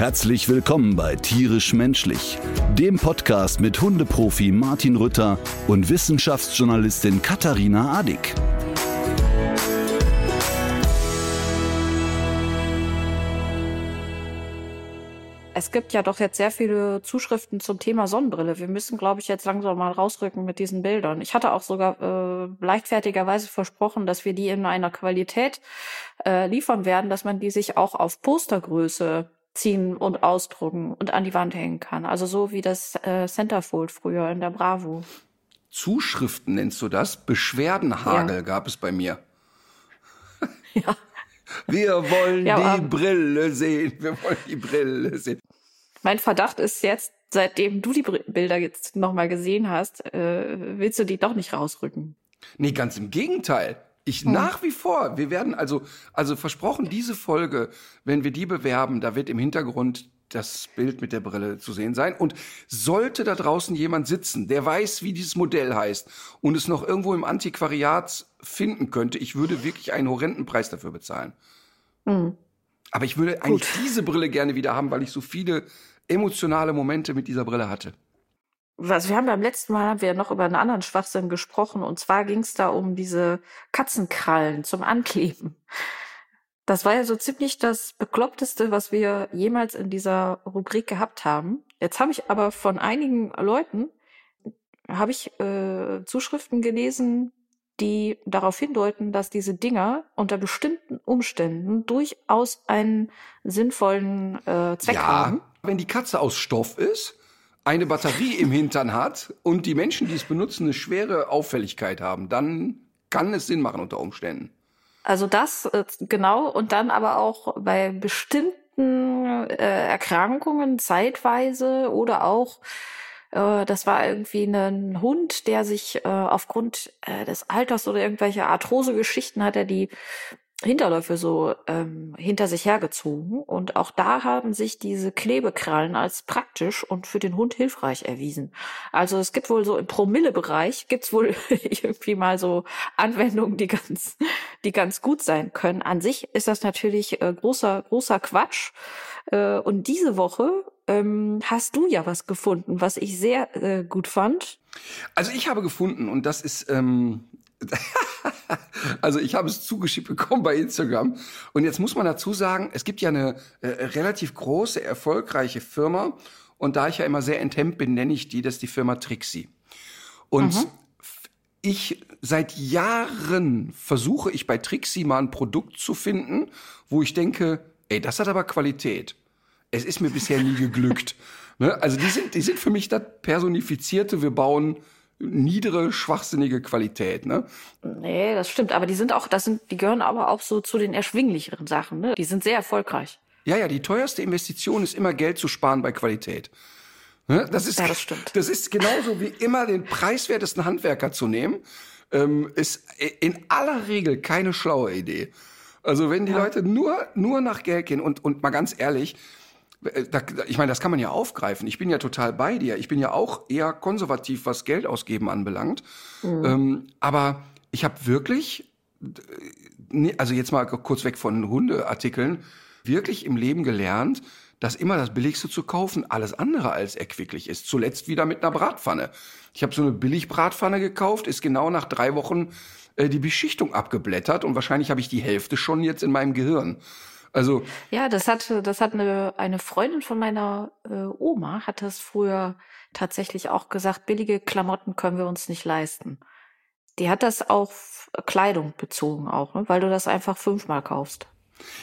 Herzlich willkommen bei Tierisch Menschlich, dem Podcast mit Hundeprofi Martin Rütter und Wissenschaftsjournalistin Katharina Adick. Es gibt ja doch jetzt sehr viele Zuschriften zum Thema Sonnenbrille. Wir müssen, glaube ich, jetzt langsam mal rausrücken mit diesen Bildern. Ich hatte auch sogar äh, leichtfertigerweise versprochen, dass wir die in einer Qualität äh, liefern werden, dass man die sich auch auf Postergröße ziehen und ausdrucken und an die Wand hängen kann. Also so wie das äh, Centerfold früher in der Bravo. Zuschriften nennst du das? Beschwerdenhagel Ja. gab es bei mir. Ja. Wir wollen Ja, die Brille sehen. Wir wollen die Brille sehen. Mein Verdacht ist jetzt, seitdem du die Bilder jetzt nochmal gesehen hast, äh, willst du die doch nicht rausrücken. Nee, ganz im Gegenteil. Ich Hm. nach wie vor, wir werden also, also versprochen, diese Folge, wenn wir die bewerben, da wird im Hintergrund das Bild mit der Brille zu sehen sein. Und sollte da draußen jemand sitzen, der weiß, wie dieses Modell heißt und es noch irgendwo im Antiquariat finden könnte, ich würde wirklich einen horrenden Preis dafür bezahlen. Hm. Aber ich würde eigentlich diese Brille gerne wieder haben, weil ich so viele emotionale Momente mit dieser Brille hatte. Was wir haben beim letzten Mal haben wir noch über einen anderen Schwachsinn gesprochen und zwar ging es da um diese Katzenkrallen zum Ankleben. Das war ja so ziemlich das bekloppteste, was wir jemals in dieser Rubrik gehabt haben. Jetzt habe ich aber von einigen Leuten habe ich äh, Zuschriften gelesen, die darauf hindeuten, dass diese Dinger unter bestimmten Umständen durchaus einen sinnvollen äh, Zweck haben. wenn die Katze aus Stoff ist, eine Batterie im Hintern hat und die Menschen, die es benutzen, eine schwere Auffälligkeit haben, dann kann es Sinn machen unter Umständen. Also das äh, genau und dann aber auch bei bestimmten äh, Erkrankungen zeitweise oder auch äh, das war irgendwie ein Hund, der sich äh, aufgrund äh, des Alters oder irgendwelche Arthrose-Geschichten hat er die Hinterläufe so ähm, hinter sich hergezogen und auch da haben sich diese Klebekrallen als praktisch und für den Hund hilfreich erwiesen. Also es gibt wohl so im Promille-Bereich gibt's wohl irgendwie mal so Anwendungen, die ganz, die ganz gut sein können. An sich ist das natürlich äh, großer, großer Quatsch. Äh, und diese Woche ähm, hast du ja was gefunden, was ich sehr äh, gut fand. Also ich habe gefunden, und das ist, ähm, also ich habe es zugeschickt bekommen bei Instagram. Und jetzt muss man dazu sagen, es gibt ja eine äh, relativ große, erfolgreiche Firma. Und da ich ja immer sehr enthemmt bin, nenne ich die, das ist die Firma Trixie. Und f- ich seit Jahren versuche ich bei Trixie mal ein Produkt zu finden, wo ich denke, ey, das hat aber Qualität. Es ist mir bisher nie geglückt. Ne? Also die sind, die sind für mich das personifizierte, wir bauen niedere, schwachsinnige Qualität. Ne? Nee, das stimmt. Aber die sind auch, das sind, die gehören aber auch so zu den erschwinglicheren Sachen. Ne? Die sind sehr erfolgreich. Ja, ja, die teuerste Investition ist immer Geld zu sparen bei Qualität. Ne? Das ist, Ja, das stimmt. Das ist genauso wie immer den preiswertesten Handwerker zu nehmen, ähm, ist in aller Regel keine schlaue Idee. Also wenn die Leute nur, nur nach Geld gehen und, und mal ganz ehrlich, da, ich meine, das kann man ja aufgreifen. Ich bin ja total bei dir. Ich bin ja auch eher konservativ, was Geld ausgeben anbelangt. Ähm, aber ich habe wirklich, äh, also jetzt mal kurz weg von Hundeartikeln, wirklich im Leben gelernt, dass immer das Billigste zu kaufen alles andere als erquicklich ist. Zuletzt wieder mit einer Bratpfanne. Ich habe so eine Billigbratpfanne gekauft, ist genau nach drei Wochen äh, die Beschichtung abgeblättert und wahrscheinlich habe ich die Hälfte schon jetzt in meinem Gehirn. Also Ja, das hat, das hat eine, eine Freundin von meiner äh, Oma, hat das früher tatsächlich auch gesagt, billige Klamotten können wir uns nicht leisten. Die hat das auf Kleidung bezogen auch, ne? weil du das einfach fünfmal kaufst.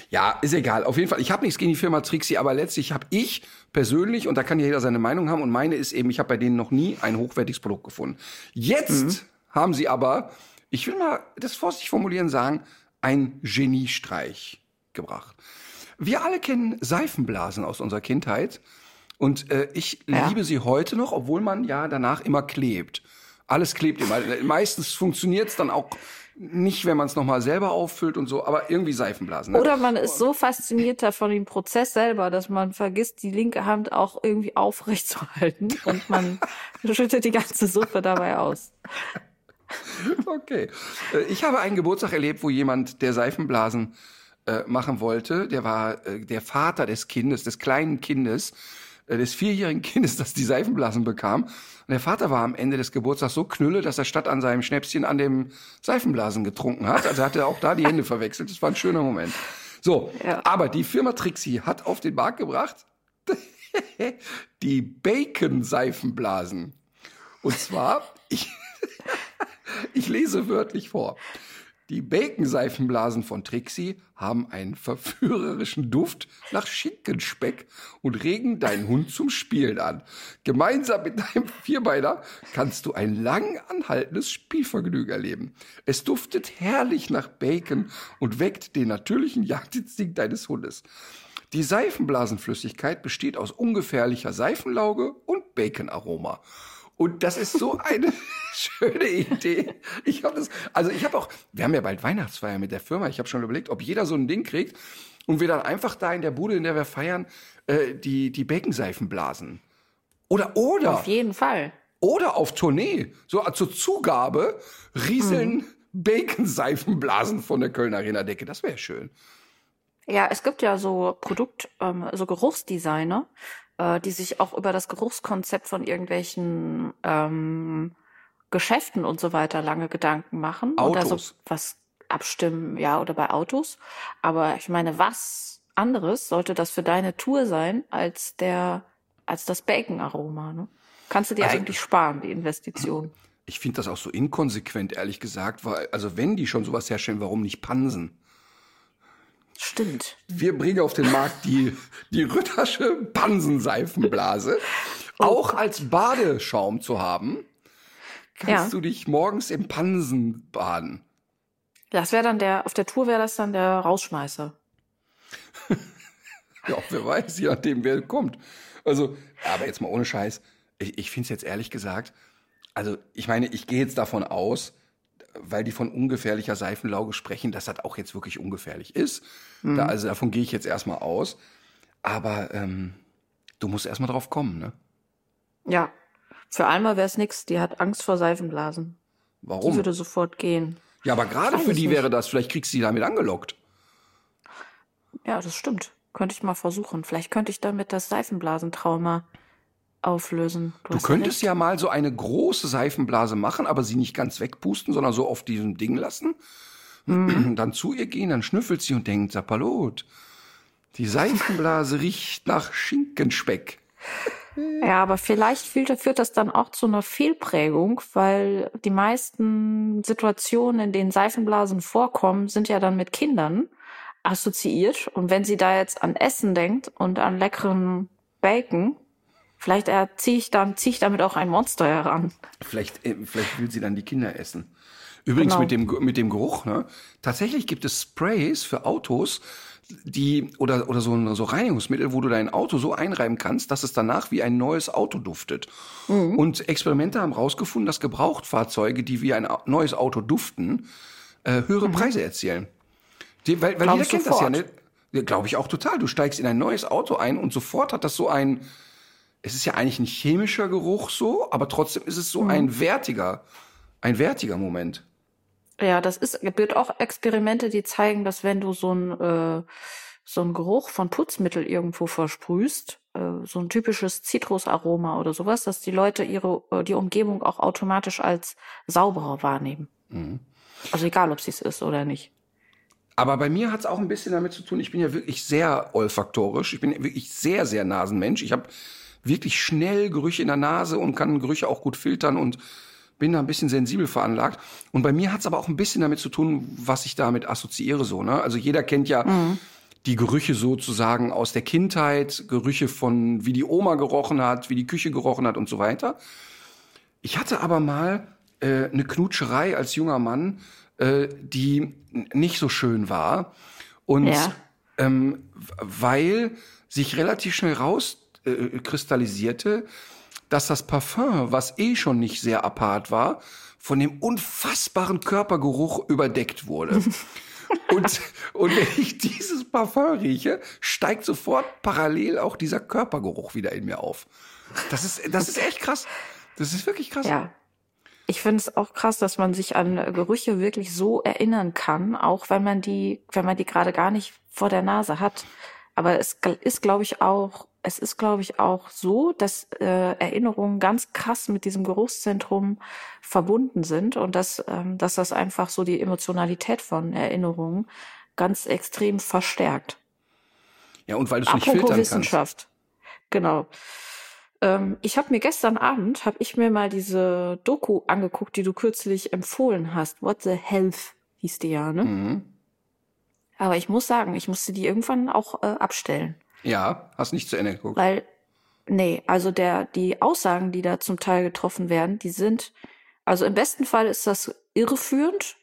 Ja, ist egal. Auf jeden Fall, ich habe nichts gegen die Firma Trixie, aber letztlich habe ich persönlich, und da kann ja jeder seine Meinung haben, und meine ist eben, ich habe bei denen noch nie ein hochwertiges Produkt gefunden. Jetzt haben sie aber, ich will mal das vorsichtig formulieren sagen, ein Geniestreich gebracht. Wir alle kennen Seifenblasen aus unserer Kindheit und äh, ich Ja. liebe sie heute noch, obwohl man ja danach immer klebt. Alles klebt immer. Meistens funktioniert es dann auch nicht, wenn man es nochmal selber auffüllt und so, aber irgendwie Seifenblasen. Ne? Oder man ist so fasziniert von dem Prozess selber, dass man vergisst, die linke Hand auch irgendwie aufrecht zu halten und man schüttet die ganze Suppe dabei aus. Okay. Äh, ich habe einen Geburtstag erlebt, wo jemand, der Seifenblasen äh, machen wollte, der war äh, der Vater des Kindes, des kleinen Kindes, äh, des vierjährigen Kindes, das die Seifenblasen bekam. Und der Vater war am Ende des Geburtstags so knülle, dass er statt an seinem Schnäpschen an dem Seifenblasen getrunken hat. Also er hatte auch da die Hände verwechselt. Das war ein schöner Moment. So, ja. aber die Firma Trixie hat auf den Markt gebracht die Bacon-Seifenblasen. Und zwar, ich, ich lese wörtlich vor. Die Bacon-Seifenblasen von Trixie haben einen verführerischen Duft nach Schinkenspeck und regen deinen Hund zum Spielen an. Gemeinsam mit deinem Vierbeiner kannst du ein lang anhaltendes Spielvergnügen erleben. Es duftet herrlich nach Bacon und weckt den natürlichen Jagdinstinkt deines Hundes. Die Seifenblasenflüssigkeit besteht aus ungefährlicher Seifenlauge und Baconaroma. Und das ist so eine schöne Idee. Ich habe das, also ich habe auch, wir haben ja bald Weihnachtsfeier mit der Firma. Ich habe schon überlegt, ob jeder so ein Ding kriegt und wir dann einfach da in der Bude, in der wir feiern, äh, die die Baconseifen blasen. Oder oder auf jeden Fall. Oder auf Tournee, so zur Zugabe rieseln mhm. Baconseifenblasen von der Kölner Arena Decke. Das wäre schön. Ja, es gibt ja so Produkt, ähm, so Geruchsdesigner, äh, die sich auch über das Geruchskonzept von irgendwelchen ähm, Geschäften und so weiter lange Gedanken machen. Autos. Oder so was abstimmen, ja, oder bei Autos. Aber ich meine, was anderes sollte das für deine Tour sein als der, als das Bacon-Aroma, ne? Kannst du dir also, eigentlich sparen, die Investition? Ich finde das auch so inkonsequent, ehrlich gesagt, weil, also wenn die schon sowas herstellen, warum nicht Pansen? Stimmt. Wir bringen auf den Markt die, die Rüttersche Pansenseifenblase. Oh auch als Badeschaum zu haben, kannst ja. du dich morgens im Pansen baden. Das wäre dann der, auf der Tour wäre das dann der Rausschmeißer. ja, wer weiß, je nachdem, wer kommt. Also, aber jetzt mal ohne Scheiß. Ich, ich finde es jetzt ehrlich gesagt, also ich meine, ich gehe jetzt davon aus, weil die von ungefährlicher Seifenlauge sprechen, dass das auch jetzt wirklich ungefährlich ist. Mhm. Da, also davon gehe ich jetzt erstmal aus. Aber ähm, du musst erstmal drauf kommen, ne? Ja. Für Alma wäre es nix, die hat Angst vor Seifenblasen. Warum? Die würde sofort gehen. Ja, aber gerade für die nicht. wäre das, vielleicht kriegst du sie damit angelockt. Ja, das stimmt. Könnte ich mal versuchen. Vielleicht könnte ich damit das Seifenblasentrauma auflösen. Du, du könntest ja, ja mal so eine große Seifenblase machen, aber sie nicht ganz wegpusten, sondern so auf diesem Ding lassen. Mhm. Dann zu ihr gehen, dann schnüffelt sie und denkt, Sapalot, die Seifenblase riecht nach Schinkenspeck. Ja, aber vielleicht führt das dann auch zu einer Fehlprägung, weil die meisten Situationen, in denen Seifenblasen vorkommen, sind ja dann mit Kindern assoziiert. Und wenn sie da jetzt an Essen denkt und an leckeren Bacon, Vielleicht ziehe ich, dann, zieh ich damit auch ein Monster heran. Vielleicht, äh, vielleicht will sie dann die Kinder essen. Übrigens genau. mit dem mit dem Geruch, ne? Tatsächlich gibt es Sprays für Autos, die oder oder so so Reinigungsmittel, wo du dein Auto so einreiben kannst, dass es danach wie ein neues Auto duftet. Mhm. Und Experimente haben herausgefunden, dass Gebrauchtfahrzeuge, die wie ein neues Auto duften, äh, höhere mhm. Preise erzielen. Die, weil weil jeder kennt sofort. das ja, ne? Glaube ich auch total. Du steigst in ein neues Auto ein und sofort hat das so ein es ist ja eigentlich ein chemischer Geruch so, aber trotzdem ist es so mhm. ein wertiger, ein wertiger Moment. Ja, das ist, es gibt auch Experimente, die zeigen, dass wenn du so ein, äh, so ein Geruch von Putzmittel irgendwo versprühst, äh, so ein typisches Zitrusaroma oder sowas, dass die Leute ihre, äh, die Umgebung auch automatisch als sauberer wahrnehmen. Mhm. Also egal, ob sie es ist oder nicht. Aber bei mir hat es auch ein bisschen damit zu tun, ich bin ja wirklich sehr olfaktorisch. Ich bin wirklich sehr, sehr Nasenmensch. Ich habe wirklich schnell Gerüche in der Nase und kann Gerüche auch gut filtern und bin da ein bisschen sensibel veranlagt. Und bei mir hat es aber auch ein bisschen damit zu tun, was ich damit assoziiere so. Ne? Also jeder kennt ja mhm. die Gerüche sozusagen aus der Kindheit, Gerüche von wie die Oma gerochen hat, wie die Küche gerochen hat und so weiter. Ich hatte aber mal äh, eine Knutscherei als junger Mann, äh, die nicht so schön war. Und ja. ähm, weil sich relativ schnell raus äh, kristallisierte, dass das Parfum, was eh schon nicht sehr apart war, von dem unfassbaren Körpergeruch überdeckt wurde. und, und wenn ich dieses Parfum rieche, steigt sofort parallel auch dieser Körpergeruch wieder in mir auf. Das ist, das ist echt krass. Das ist wirklich krass. Ja. Ich finde es auch krass, dass man sich an Gerüche wirklich so erinnern kann, auch wenn man die, wenn man die gerade gar nicht vor der Nase hat. Aber es ist, glaube ich, auch, es ist, glaube ich, auch so, dass äh, Erinnerungen ganz krass mit diesem Geruchszentrum verbunden sind und dass, ähm, dass das einfach so die Emotionalität von Erinnerungen ganz extrem verstärkt. Ja, und weil du es nicht filtern Wissenschaft. kannst. Genau. Ähm, ich habe mir gestern Abend, habe ich mir mal diese Doku angeguckt, die du kürzlich empfohlen hast. What the Health hieß die ja, ne? Mhm. Aber ich muss sagen, ich musste die irgendwann auch äh, abstellen. Ja, hast nicht zu Ende geguckt. Weil, nee, also der, die Aussagen, die da zum Teil getroffen werden, die sind, also im besten Fall ist das irreführend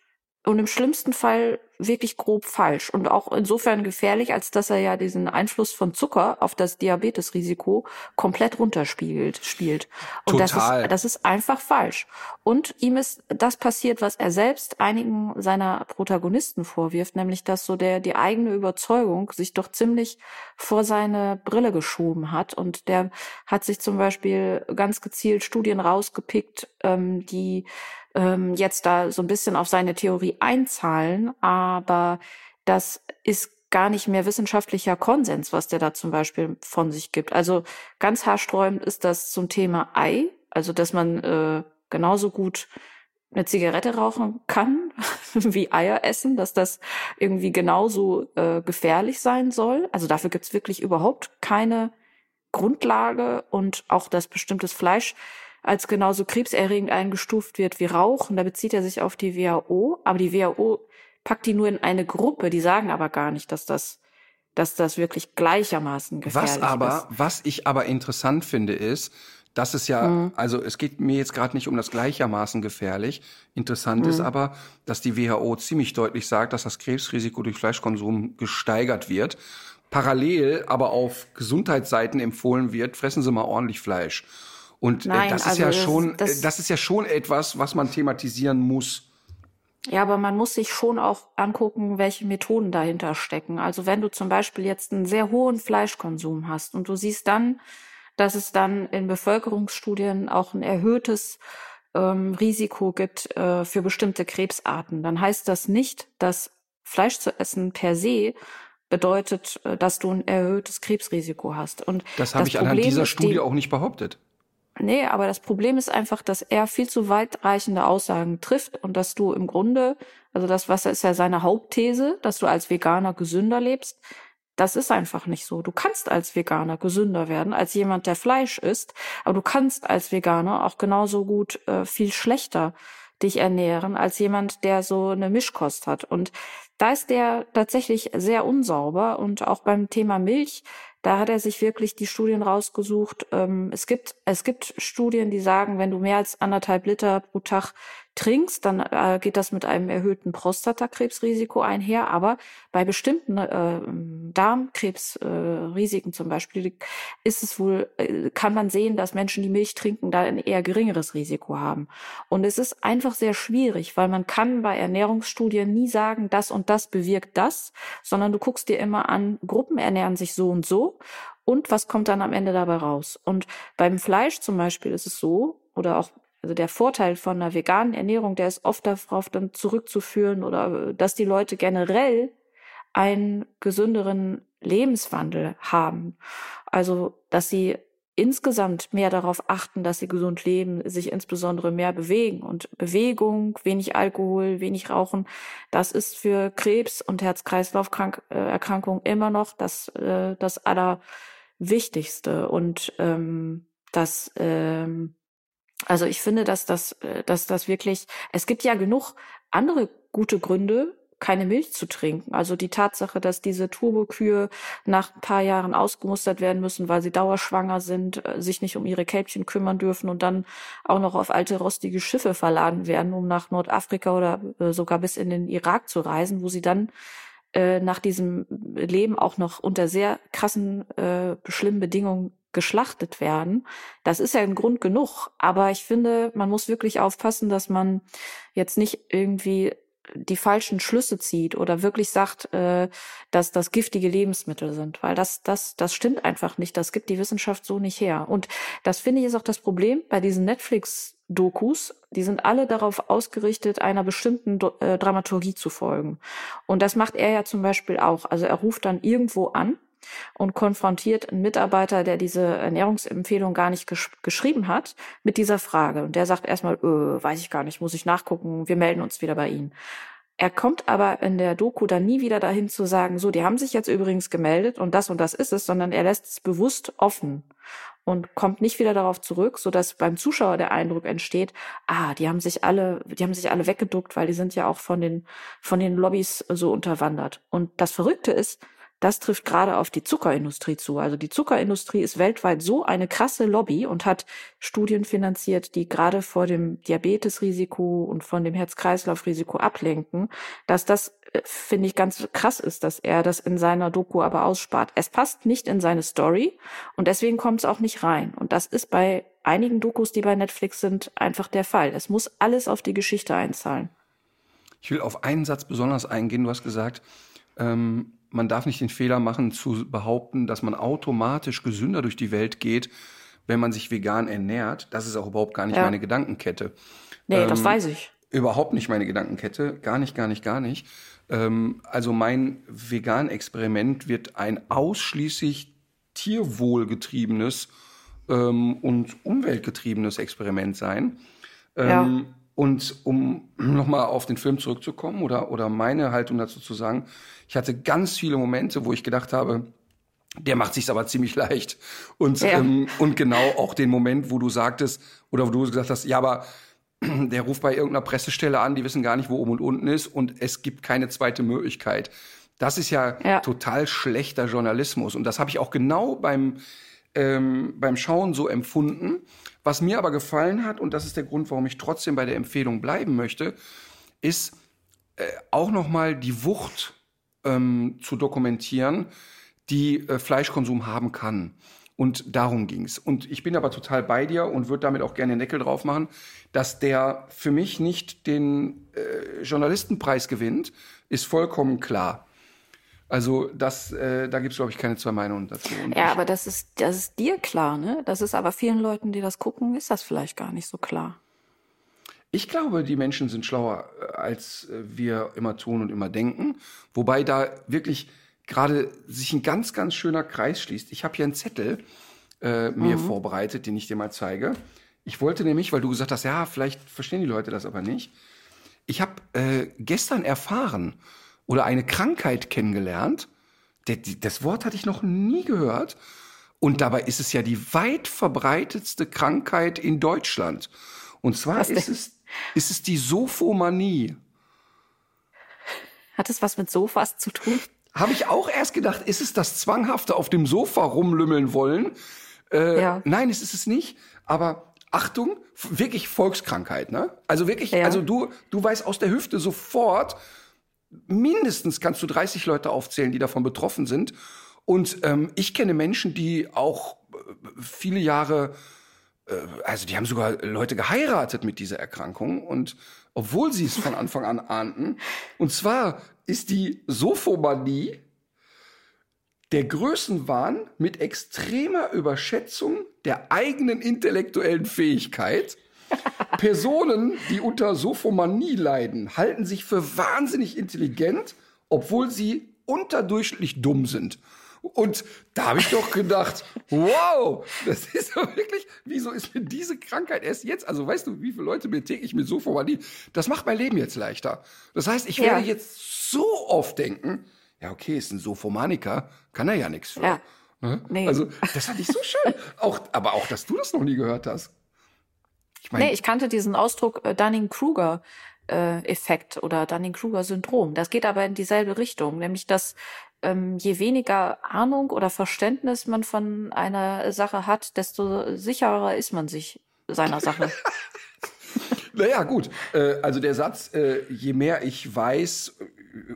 und im schlimmsten Fall wirklich grob falsch und auch insofern gefährlich, als dass er ja diesen Einfluss von Zucker auf das Diabetesrisiko komplett runterspielt. Spielt. Und Total. Das, ist, das ist einfach falsch. Und ihm ist das passiert, was er selbst einigen seiner Protagonisten vorwirft, nämlich dass so der die eigene Überzeugung sich doch ziemlich vor seine Brille geschoben hat. Und der hat sich zum Beispiel ganz gezielt Studien rausgepickt, ähm, die ähm, jetzt da so ein bisschen auf seine Theorie einzahlen, aber das ist gar nicht mehr wissenschaftlicher Konsens, was der da zum Beispiel von sich gibt. Also ganz haarsträubend ist das zum Thema Ei, also dass man äh, genauso gut eine Zigarette rauchen kann wie Eier essen, dass das irgendwie genauso äh, gefährlich sein soll. Also dafür gibt's wirklich überhaupt keine Grundlage und auch, dass bestimmtes Fleisch als genauso krebserregend eingestuft wird wie Rauchen. Da bezieht er sich auf die WHO, aber die WHO packt die nur in eine Gruppe. Die sagen aber gar nicht, dass das, dass das wirklich gleichermaßen gefährlich Was aber, ist. was ich aber interessant finde, ist, dass es ja, Mhm. also es geht mir jetzt gerade nicht um das gleichermaßen gefährlich. Interessant Mhm. ist aber, dass die WHO ziemlich deutlich sagt, dass das Krebsrisiko durch Fleischkonsum gesteigert wird. Parallel aber auf Gesundheitsseiten empfohlen wird, fressen Sie mal ordentlich Fleisch. Und Nein, äh, das ist also ja das- schon, das- äh, das ist ja schon etwas, was man thematisieren muss. Ja, aber man muss sich schon auch angucken, welche Methoden dahinter stecken. Also wenn du zum Beispiel jetzt einen sehr hohen Fleischkonsum hast und du siehst dann, dass es dann in Bevölkerungsstudien auch ein erhöhtes ähm, Risiko gibt äh, für bestimmte Krebsarten, dann heißt das nicht, dass Fleisch zu essen per se bedeutet, äh, dass du ein erhöhtes Krebsrisiko hast. Und Das habe ich anhand Problem dieser ist Studie die- auch nicht behauptet. Nee, aber das Problem ist einfach, dass er viel zu weitreichende Aussagen trifft und dass du im Grunde, also das, was ist ja seine Hauptthese, dass du als Veganer gesünder lebst, das ist einfach nicht so. Du kannst als Veganer gesünder werden als jemand, der Fleisch isst, aber du kannst als Veganer auch genauso gut äh, viel schlechter dich ernähren als jemand, der so eine Mischkost hat. Und da ist der tatsächlich sehr unsauber und auch beim Thema Milch, da hat er sich wirklich die Studien rausgesucht. Ähm, es gibt es gibt Studien, die sagen, wenn du mehr als anderthalb Liter pro Tag trinkst, dann äh, geht das mit einem erhöhten Prostatakrebsrisiko einher. Aber bei bestimmten äh, Darmkrebsrisiken äh, zum Beispiel ist es wohl, äh, kann man sehen, dass Menschen, die Milch trinken, da ein eher geringeres Risiko haben. Und es ist einfach sehr schwierig, weil man kann bei Ernährungsstudien nie sagen, das und das bewirkt das, sondern du guckst dir immer an, Gruppen ernähren sich so und so und was kommt dann am Ende dabei raus. Und beim Fleisch zum Beispiel ist es so, oder auch also der Vorteil von einer veganen Ernährung, der ist oft darauf dann zurückzuführen oder äh, dass die Leute generell einen gesünderen Lebenswandel haben. Also, dass sie insgesamt mehr darauf achten, dass sie gesund leben, sich insbesondere mehr bewegen. Und Bewegung, wenig Alkohol, wenig Rauchen, das ist für Krebs und Herz-Kreislauf-Erkrankungen immer noch das, äh, das Allerwichtigste. Und ähm, das, ähm, also ich finde, dass das, äh, dass das wirklich, es gibt ja genug andere gute Gründe, keine Milch zu trinken. Also die Tatsache, dass diese Turbokühe nach ein paar Jahren ausgemustert werden müssen, weil sie dauerschwanger sind, äh, sich nicht um ihre Kälbchen kümmern dürfen und dann auch noch auf alte rostige Schiffe verladen werden, um nach Nordafrika oder äh, sogar bis in den Irak zu reisen, wo sie dann nach diesem Leben auch noch unter sehr krassen, äh, schlimmen Bedingungen geschlachtet werden. Das ist ja ein Grund genug. Aber ich finde, man muss wirklich aufpassen, dass man jetzt nicht irgendwie die falschen Schlüsse zieht oder wirklich sagt, äh, dass das giftige Lebensmittel sind, weil das das das stimmt einfach nicht. Das gibt die Wissenschaft so nicht her. Und das finde ich ist auch das Problem bei diesen Netflix Dokus, die sind alle darauf ausgerichtet, einer bestimmten äh, Dramaturgie zu folgen. Und das macht er ja zum Beispiel auch. Also er ruft dann irgendwo an und konfrontiert einen Mitarbeiter, der diese Ernährungsempfehlung gar nicht gesch geschrieben hat, mit dieser Frage. Und der sagt erstmal, äh, weiß ich gar nicht, muss ich nachgucken, wir melden uns wieder bei Ihnen. Er kommt aber in der Doku dann nie wieder dahin zu sagen, so, die haben sich jetzt übrigens gemeldet und das und das ist es, sondern er lässt es bewusst offen und kommt nicht wieder darauf zurück, so dass beim Zuschauer der Eindruck entsteht, ah, die haben sich alle, die haben sich alle weggeduckt, weil die sind ja auch von den, von den Lobbys so unterwandert. Und das Verrückte ist, das trifft gerade auf die Zuckerindustrie zu. Also die Zuckerindustrie ist weltweit so eine krasse Lobby und hat Studien finanziert, die gerade vor dem Diabetesrisiko und von dem Herz-Kreislauf-Risiko ablenken, dass das finde ich ganz krass ist, dass er das in seiner Doku aber ausspart. Es passt nicht in seine Story und deswegen kommt es auch nicht rein. Und das ist bei einigen Dokus, die bei Netflix sind, einfach der Fall. Es muss alles auf die Geschichte einzahlen. Ich will auf einen Satz besonders eingehen. Du hast gesagt, ähm, man darf nicht den Fehler machen zu behaupten, dass man automatisch gesünder durch die Welt geht, wenn man sich vegan ernährt. Das ist auch überhaupt gar nicht ja. meine Gedankenkette. Nee, ähm, das weiß ich. Überhaupt nicht meine Gedankenkette. Gar nicht, gar nicht, gar nicht. Ähm, also mein Vegan-Experiment wird ein ausschließlich tierwohlgetriebenes ähm, und umweltgetriebenes Experiment sein. Ähm, ja. Und um nochmal auf den Film zurückzukommen oder, oder meine Haltung dazu zu sagen, ich hatte ganz viele Momente, wo ich gedacht habe, der macht sich's aber ziemlich leicht. Und, ja. ähm, und genau auch den Moment, wo du sagtest, oder wo du gesagt hast, ja, aber der ruft bei irgendeiner Pressestelle an, die wissen gar nicht, wo oben und unten ist und es gibt keine zweite Möglichkeit. Das ist ja, ja. total schlechter Journalismus und das habe ich auch genau beim ähm, beim Schauen so empfunden. Was mir aber gefallen hat und das ist der Grund, warum ich trotzdem bei der Empfehlung bleiben möchte, ist äh, auch noch mal die Wucht ähm, zu dokumentieren, die äh, Fleischkonsum haben kann. Und darum ging's. Und ich bin aber total bei dir und würde damit auch gerne den Deckel drauf machen, dass der für mich nicht den äh, Journalistenpreis gewinnt, ist vollkommen klar. Also das, äh, da gibt's glaube ich keine zwei Meinungen dazu. Und ja, aber das ist, das ist dir klar, ne? Das ist aber vielen Leuten, die das gucken, ist das vielleicht gar nicht so klar. Ich glaube, die Menschen sind schlauer, äh, als äh, wir immer tun und immer denken. Wobei da wirklich gerade sich ein ganz, ganz schöner Kreis schließt. Ich habe hier einen Zettel äh, mir mhm. vorbereitet, den ich dir mal zeige. Ich wollte nämlich, weil du gesagt hast, ja, vielleicht verstehen die Leute das aber nicht. Ich habe äh, gestern erfahren oder eine Krankheit kennengelernt. Das Wort hatte ich noch nie gehört. Und dabei ist es ja die weit verbreitetste Krankheit in Deutschland. Und zwar ist es, ist es die Sophomanie. Hat es was mit Sofas zu tun? Habe ich auch erst gedacht, ist es das zwanghafte auf dem Sofa rumlümmeln wollen? Äh, ja. Nein, es ist es nicht. Aber Achtung, wirklich Volkskrankheit, ne? Also wirklich, ja. also du, du weißt aus der Hüfte sofort, mindestens kannst du 30 Leute aufzählen, die davon betroffen sind. Und ähm, ich kenne Menschen, die auch äh, viele Jahre, äh, also die haben sogar Leute geheiratet mit dieser Erkrankung und obwohl sie es von Anfang an ahnten. Und zwar ist die Sophomanie der Größenwahn mit extremer Überschätzung der eigenen intellektuellen Fähigkeit. Personen, die unter Sophomanie leiden, halten sich für wahnsinnig intelligent, obwohl sie unterdurchschnittlich dumm sind. Und da habe ich doch gedacht, wow, das ist doch wirklich, wieso ist mir diese Krankheit erst jetzt? Also weißt du, wie viele Leute mir täglich mit Sophomanie, das macht mein Leben jetzt leichter. Das heißt, ich werde jetzt so oft denken, ja okay, ist ein Sophomaniker, kann er ja nichts für. Ja. Ne? Nee. Also das fand ich so schön. auch, aber auch, dass du das noch nie gehört hast. Ich mein, nee, ich kannte diesen Ausdruck äh, Dunning-Kruger. Äh, Effekt oder Dunning-Kruger-Syndrom. Das geht aber in dieselbe Richtung, nämlich dass ähm, je weniger Ahnung oder Verständnis man von einer Sache hat, desto sicherer ist man sich seiner Sache. naja, gut. Äh, also der Satz, äh, je mehr ich weiß,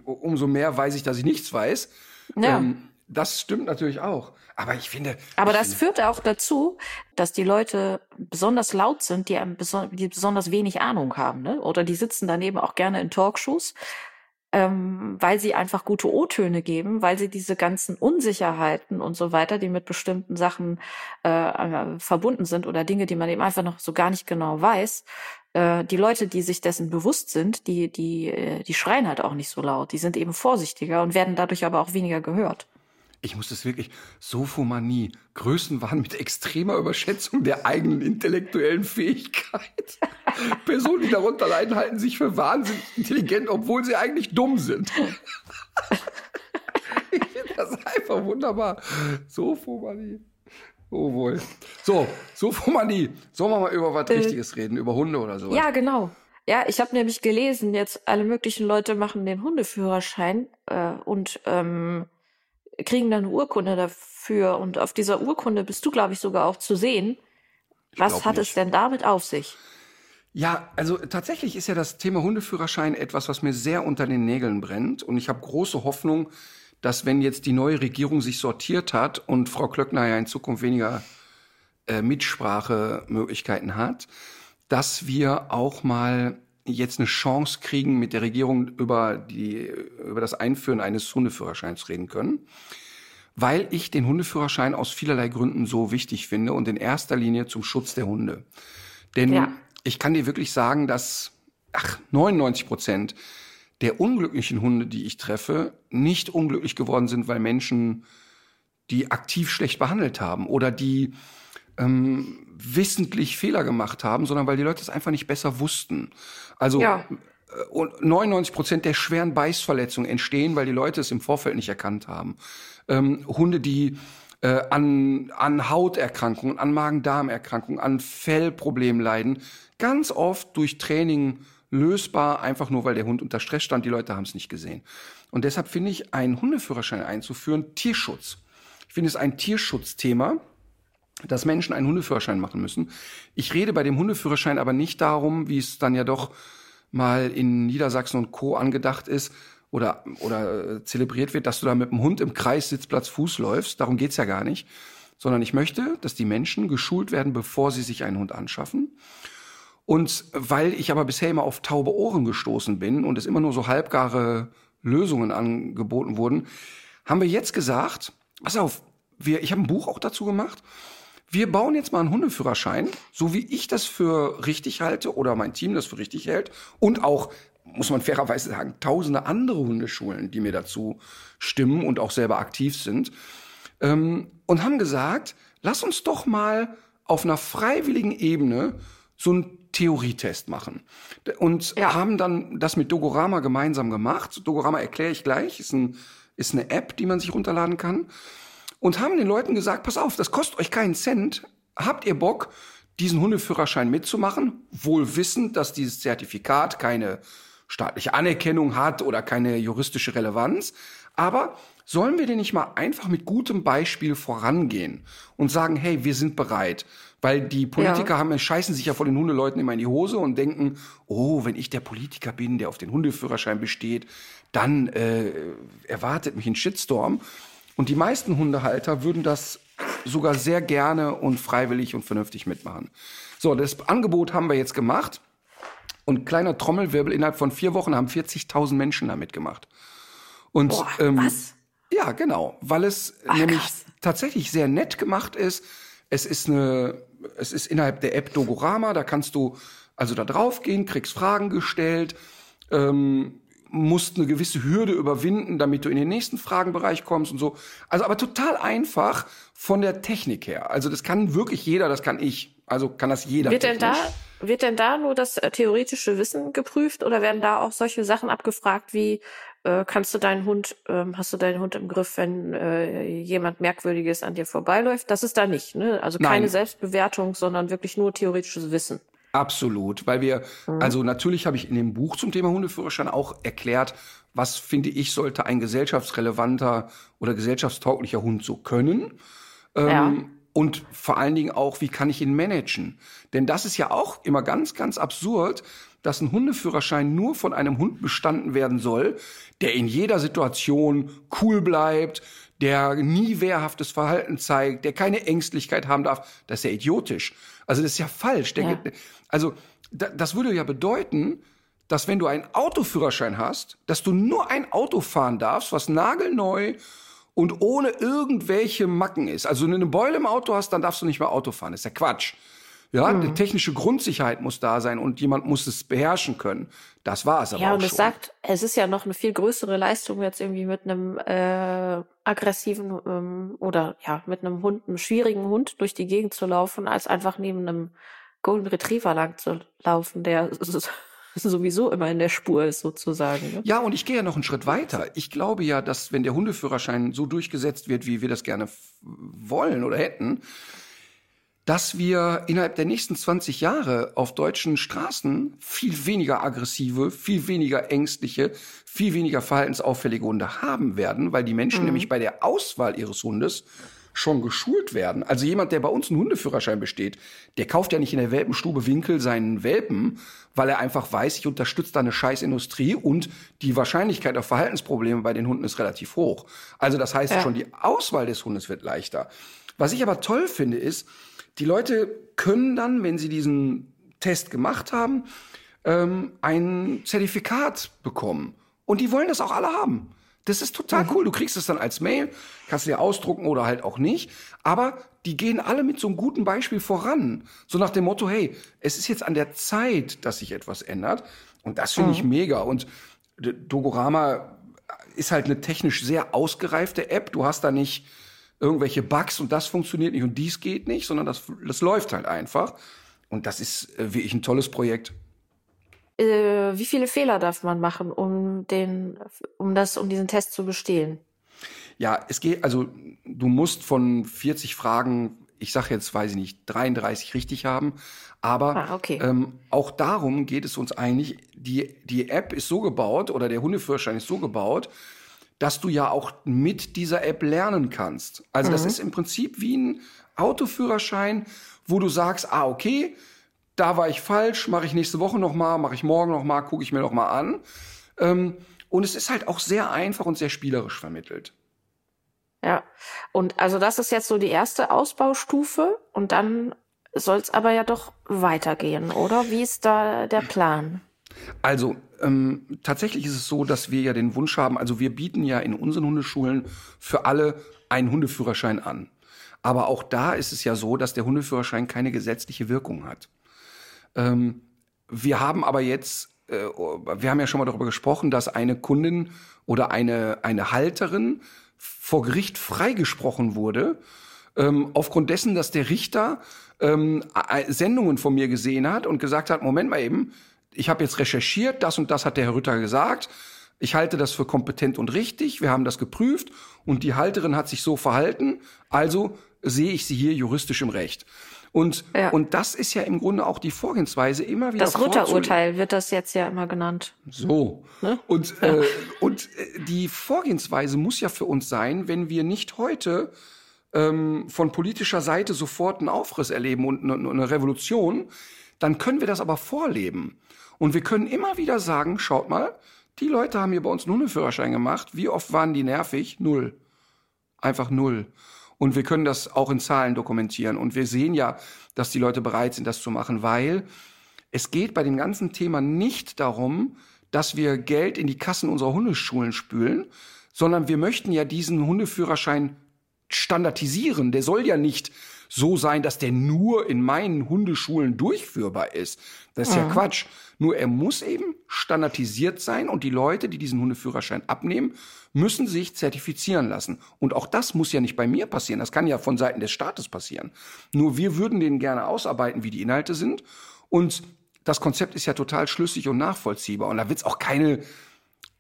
umso mehr weiß ich, dass ich nichts weiß. Ja. Ähm, das stimmt natürlich auch. Aber ich finde. Aber ich das finde, führt auch dazu, dass die Leute besonders laut sind, die, einem beson die besonders wenig Ahnung haben. Ne? Oder die sitzen daneben auch gerne in Talkshows, ähm, weil sie einfach gute O-Töne geben, weil sie diese ganzen Unsicherheiten und so weiter, die mit bestimmten Sachen äh, äh, verbunden sind oder Dinge, die man eben einfach noch so gar nicht genau weiß, äh, die Leute, die sich dessen bewusst sind, die, die, äh, die schreien halt auch nicht so laut. Die sind eben vorsichtiger und werden dadurch aber auch weniger gehört. Ich muss das wirklich, Sophomanie, Größenwahn mit extremer Überschätzung der eigenen intellektuellen Fähigkeit. Personen, die darunter leiden, halten sich für wahnsinnig intelligent, obwohl sie eigentlich dumm sind. ich finde das einfach wunderbar. Sophomanie. Oh wohl. So, Sophomanie. Sollen wir mal über was Richtiges reden? Über Hunde oder so? Ja, genau. Ja, ich habe nämlich gelesen, jetzt alle möglichen Leute machen den Hundeführerschein äh, und ähm, kriegen dann eine Urkunde dafür. Und auf dieser Urkunde bist du, glaube ich, sogar auch zu sehen. Was glaub hat nicht. es denn damit auf sich? Ja, also tatsächlich ist ja das Thema Hundeführerschein etwas, was mir sehr unter den Nägeln brennt. Und ich habe große Hoffnung, dass wenn jetzt die neue Regierung sich sortiert hat und Frau Klöckner ja in Zukunft weniger äh, Mitsprachemöglichkeiten hat, dass wir auch mal jetzt eine Chance kriegen, mit der Regierung über, die, über das Einführen eines Hundeführerscheins reden können. Weil ich den Hundeführerschein aus vielerlei Gründen so wichtig finde und in erster Linie zum Schutz der Hunde. Denn Ja. ich kann dir wirklich sagen, dass ach, 99 Prozent der unglücklichen Hunde, die ich treffe, nicht unglücklich geworden sind, weil Menschen die aktiv schlecht behandelt haben oder die ähm, wissentlich Fehler gemacht haben, sondern weil die Leute es einfach nicht besser wussten. Also Ja. äh, und 99 Prozent der schweren Beißverletzungen entstehen, weil die Leute es im Vorfeld nicht erkannt haben. Ähm, Hunde, die äh, an, an Hauterkrankungen, an Magen-Darm-Erkrankungen, an Fellproblemen leiden, ganz oft durch Training lösbar, einfach nur weil der Hund unter Stress stand, die Leute haben es nicht gesehen. Und deshalb finde ich, einen Hundeführerschein einzuführen, Tierschutz. Ich finde es ein Tierschutzthema dass Menschen einen Hundeführerschein machen müssen. Ich rede bei dem Hundeführerschein aber nicht darum, wie es dann ja doch mal in Niedersachsen und Co. angedacht ist oder, oder äh, zelebriert wird, dass du da mit dem Hund im Kreis Sitzplatz Fuß läufst. Darum geht's ja gar nicht. Sondern ich möchte, dass die Menschen geschult werden, bevor sie sich einen Hund anschaffen. Und weil ich aber bisher immer auf taube Ohren gestoßen bin und es immer nur so halbgare Lösungen angeboten wurden, haben wir jetzt gesagt, pass auf, wir, ich habe ein Buch auch dazu gemacht. Wir bauen jetzt mal einen Hundeführerschein, so wie ich das für richtig halte oder mein Team das für richtig hält und auch muss man fairerweise sagen, tausende andere Hundeschulen, die mir dazu stimmen und auch selber aktiv sind, ähm, und haben gesagt, lass uns doch mal auf einer freiwilligen Ebene so einen Theorietest machen. Und Ja. haben dann das mit Dogorama gemeinsam gemacht. Dogorama erkläre ich gleich, ist, ein, ist eine App, die man sich runterladen kann. Und haben den Leuten gesagt, pass auf, das kostet euch keinen Cent. Habt ihr Bock, diesen Hundeführerschein mitzumachen? Wohl wissend, dass dieses Zertifikat keine staatliche Anerkennung hat oder keine juristische Relevanz. Aber sollen wir denn nicht mal einfach mit gutem Beispiel vorangehen und sagen, hey, wir sind bereit? Weil die Politiker Ja. haben, scheißen sich ja vor den Hundeleuten immer in die Hose und denken, oh, wenn ich der Politiker bin, der auf den Hundeführerschein besteht, dann äh, erwartet mich ein Shitstorm. Und die meisten Hundehalter würden das sogar sehr gerne und freiwillig und vernünftig mitmachen. So, das Angebot haben wir jetzt gemacht. Und kleiner Trommelwirbel, innerhalb von vier Wochen haben 40.000 Menschen da mitgemacht. Und Boah, ähm, was? ja, genau, weil es Ach, nämlich krass. tatsächlich sehr nett gemacht ist. Es ist eine, es ist innerhalb der App Dogorama, da kannst du also da drauf gehen, kriegst Fragen gestellt, ähm, musst eine gewisse Hürde überwinden, damit du in den nächsten Fragenbereich kommst und so. Also aber total einfach von der Technik her. Also das kann wirklich jeder, das kann ich. Also kann das jeder. Wird denn da, technisch. wird denn da nur das äh, theoretische Wissen geprüft oder werden da auch solche Sachen abgefragt wie, äh, kannst du deinen Hund, ähm, hast du deinen Hund im Griff, wenn äh, jemand Merkwürdiges an dir vorbeiläuft? Das ist da nicht, ne? Also keine Nein. Selbstbewertung, sondern wirklich nur theoretisches Wissen. Absolut, weil wir, also natürlich habe ich in dem Buch zum Thema Hundeführerschein auch erklärt, was finde ich sollte ein gesellschaftsrelevanter oder gesellschaftstauglicher Hund so können. Ja. Ähm, und vor allen Dingen auch, wie kann ich ihn managen? Denn das ist ja auch immer ganz, ganz absurd, dass ein Hundeführerschein nur von einem Hund bestanden werden soll, der in jeder Situation cool bleibt, der nie wehrhaftes Verhalten zeigt, der keine Ängstlichkeit haben darf, das ist ja idiotisch. Also das ist ja falsch. Der, Ja. Also da, das würde ja bedeuten, dass wenn du einen Autoführerschein hast, dass du nur ein Auto fahren darfst, was nagelneu und ohne irgendwelche Macken ist. Also wenn du eine Beule im Auto hast, dann darfst du nicht mehr Auto fahren. Das ist ja Quatsch. Ja, Mhm. eine technische Grundsicherheit muss da sein und jemand muss es beherrschen können. Das war es aber Ja, auch und es sagt, es ist ja noch eine viel größere Leistung, jetzt irgendwie mit einem äh, aggressiven ähm, oder ja, mit einem Hund, einem schwierigen Hund durch die Gegend zu laufen, als einfach neben einem Golden Retriever lang zu laufen, der sowieso immer in der Spur ist, sozusagen. Ne? Ja, und ich gehe ja noch einen Schritt weiter. Ich glaube ja, dass wenn der Hundeführerschein so durchgesetzt wird, wie wir das gerne wollen oder hätten, dass wir innerhalb der nächsten 20 Jahre auf deutschen Straßen viel weniger aggressive, viel weniger ängstliche, viel weniger verhaltensauffällige Hunde haben werden, weil die Menschen nämlich bei der Auswahl ihres Hundes schon geschult werden. Also jemand, der bei uns einen Hundeführerschein besteht, der kauft ja nicht in der Welpenstube Winkel seinen Welpen, weil er einfach weiß, ich unterstütze da eine Scheißindustrie und die Wahrscheinlichkeit auf Verhaltensprobleme bei den Hunden ist relativ hoch. Also das heißt Ja. schon, die Auswahl des Hundes wird leichter. Was ich aber toll finde, ist, die Leute können dann, wenn sie diesen Test gemacht haben, ähm, ein Zertifikat bekommen. Und die wollen das auch alle haben. Das ist total cool. Du kriegst es dann als Mail, kannst du dir ausdrucken oder halt auch nicht. Aber die gehen alle mit so einem guten Beispiel voran. So nach dem Motto, hey, es ist jetzt an der Zeit, dass sich etwas ändert. Und das finde ich mega. Und Dogorama ist halt eine technisch sehr ausgereifte App. Du hast da nicht irgendwelche Bugs und das funktioniert nicht und dies geht nicht, sondern das, das läuft halt einfach. Und das ist äh, wirklich ein tolles Projekt. Äh, wie viele Fehler darf man machen, um den, um das, um diesen Test zu bestehen? Ja, es geht, also du musst von 40 Fragen, ich sage jetzt, weiß ich nicht, 33 richtig haben. Aber Ah, okay. ähm, auch darum geht es uns eigentlich, die, die App ist so gebaut oder der Hundeführerschein ist so gebaut, dass du ja auch mit dieser App lernen kannst. Also das ist im Prinzip wie ein Autoführerschein, wo du sagst, ah, okay, da war ich falsch, mache ich nächste Woche noch mal, mache ich morgen noch mal, gucke ich mir noch mal an. Ähm, und es ist halt auch sehr einfach und sehr spielerisch vermittelt. Ja, und also das ist jetzt so die erste Ausbaustufe und dann soll es aber ja doch weitergehen, oder? Wie ist da der Plan? Also ähm, tatsächlich ist es so, dass wir ja den Wunsch haben, also wir bieten ja in unseren Hundeschulen für alle einen Hundeführerschein an. Aber auch da ist es ja so, dass der Hundeführerschein keine gesetzliche Wirkung hat. Ähm, wir haben aber jetzt, äh, wir haben ja schon mal darüber gesprochen, dass eine Kundin oder eine, eine Halterin vor Gericht freigesprochen wurde, ähm, aufgrund dessen, dass der Richter ähm, a- Sendungen von mir gesehen hat und gesagt hat, Moment mal eben, ich habe jetzt recherchiert, das und das hat der Herr Rütter gesagt. Ich halte das für kompetent und richtig. Wir haben das geprüft und die Halterin hat sich so verhalten. Also sehe ich sie hier juristisch im Recht. Und, Ja. und das ist ja im Grunde auch die Vorgehensweise immer wieder Das vorzulegen. Rütter-Urteil wird das jetzt ja immer genannt. So. Und, äh, und äh, die Vorgehensweise muss ja für uns sein, wenn wir nicht heute ähm, von politischer Seite sofort einen Aufriss erleben und eine, eine Revolution, dann können wir das aber vorleben. Und wir können immer wieder sagen, schaut mal, die Leute haben hier bei uns einen Hundeführerschein gemacht. Wie oft waren die nervig? Null. Einfach null. Und wir können das auch in Zahlen dokumentieren. Und wir sehen ja, dass die Leute bereit sind, das zu machen, weil es geht bei dem ganzen Thema nicht darum, dass wir Geld in die Kassen unserer Hundeschulen spülen, sondern wir möchten ja diesen Hundeführerschein standardisieren. Der soll ja nicht so sein, dass der nur in meinen Hundeschulen durchführbar ist. Das ist ja Quatsch. Nur er muss eben standardisiert sein und die Leute, die diesen Hundeführerschein abnehmen, müssen sich zertifizieren lassen. Und auch das muss ja nicht bei mir passieren. Das kann ja von Seiten des Staates passieren. Nur wir würden denen gerne ausarbeiten, wie die Inhalte sind. Und das Konzept ist ja total schlüssig und nachvollziehbar. Und da wird es auch keine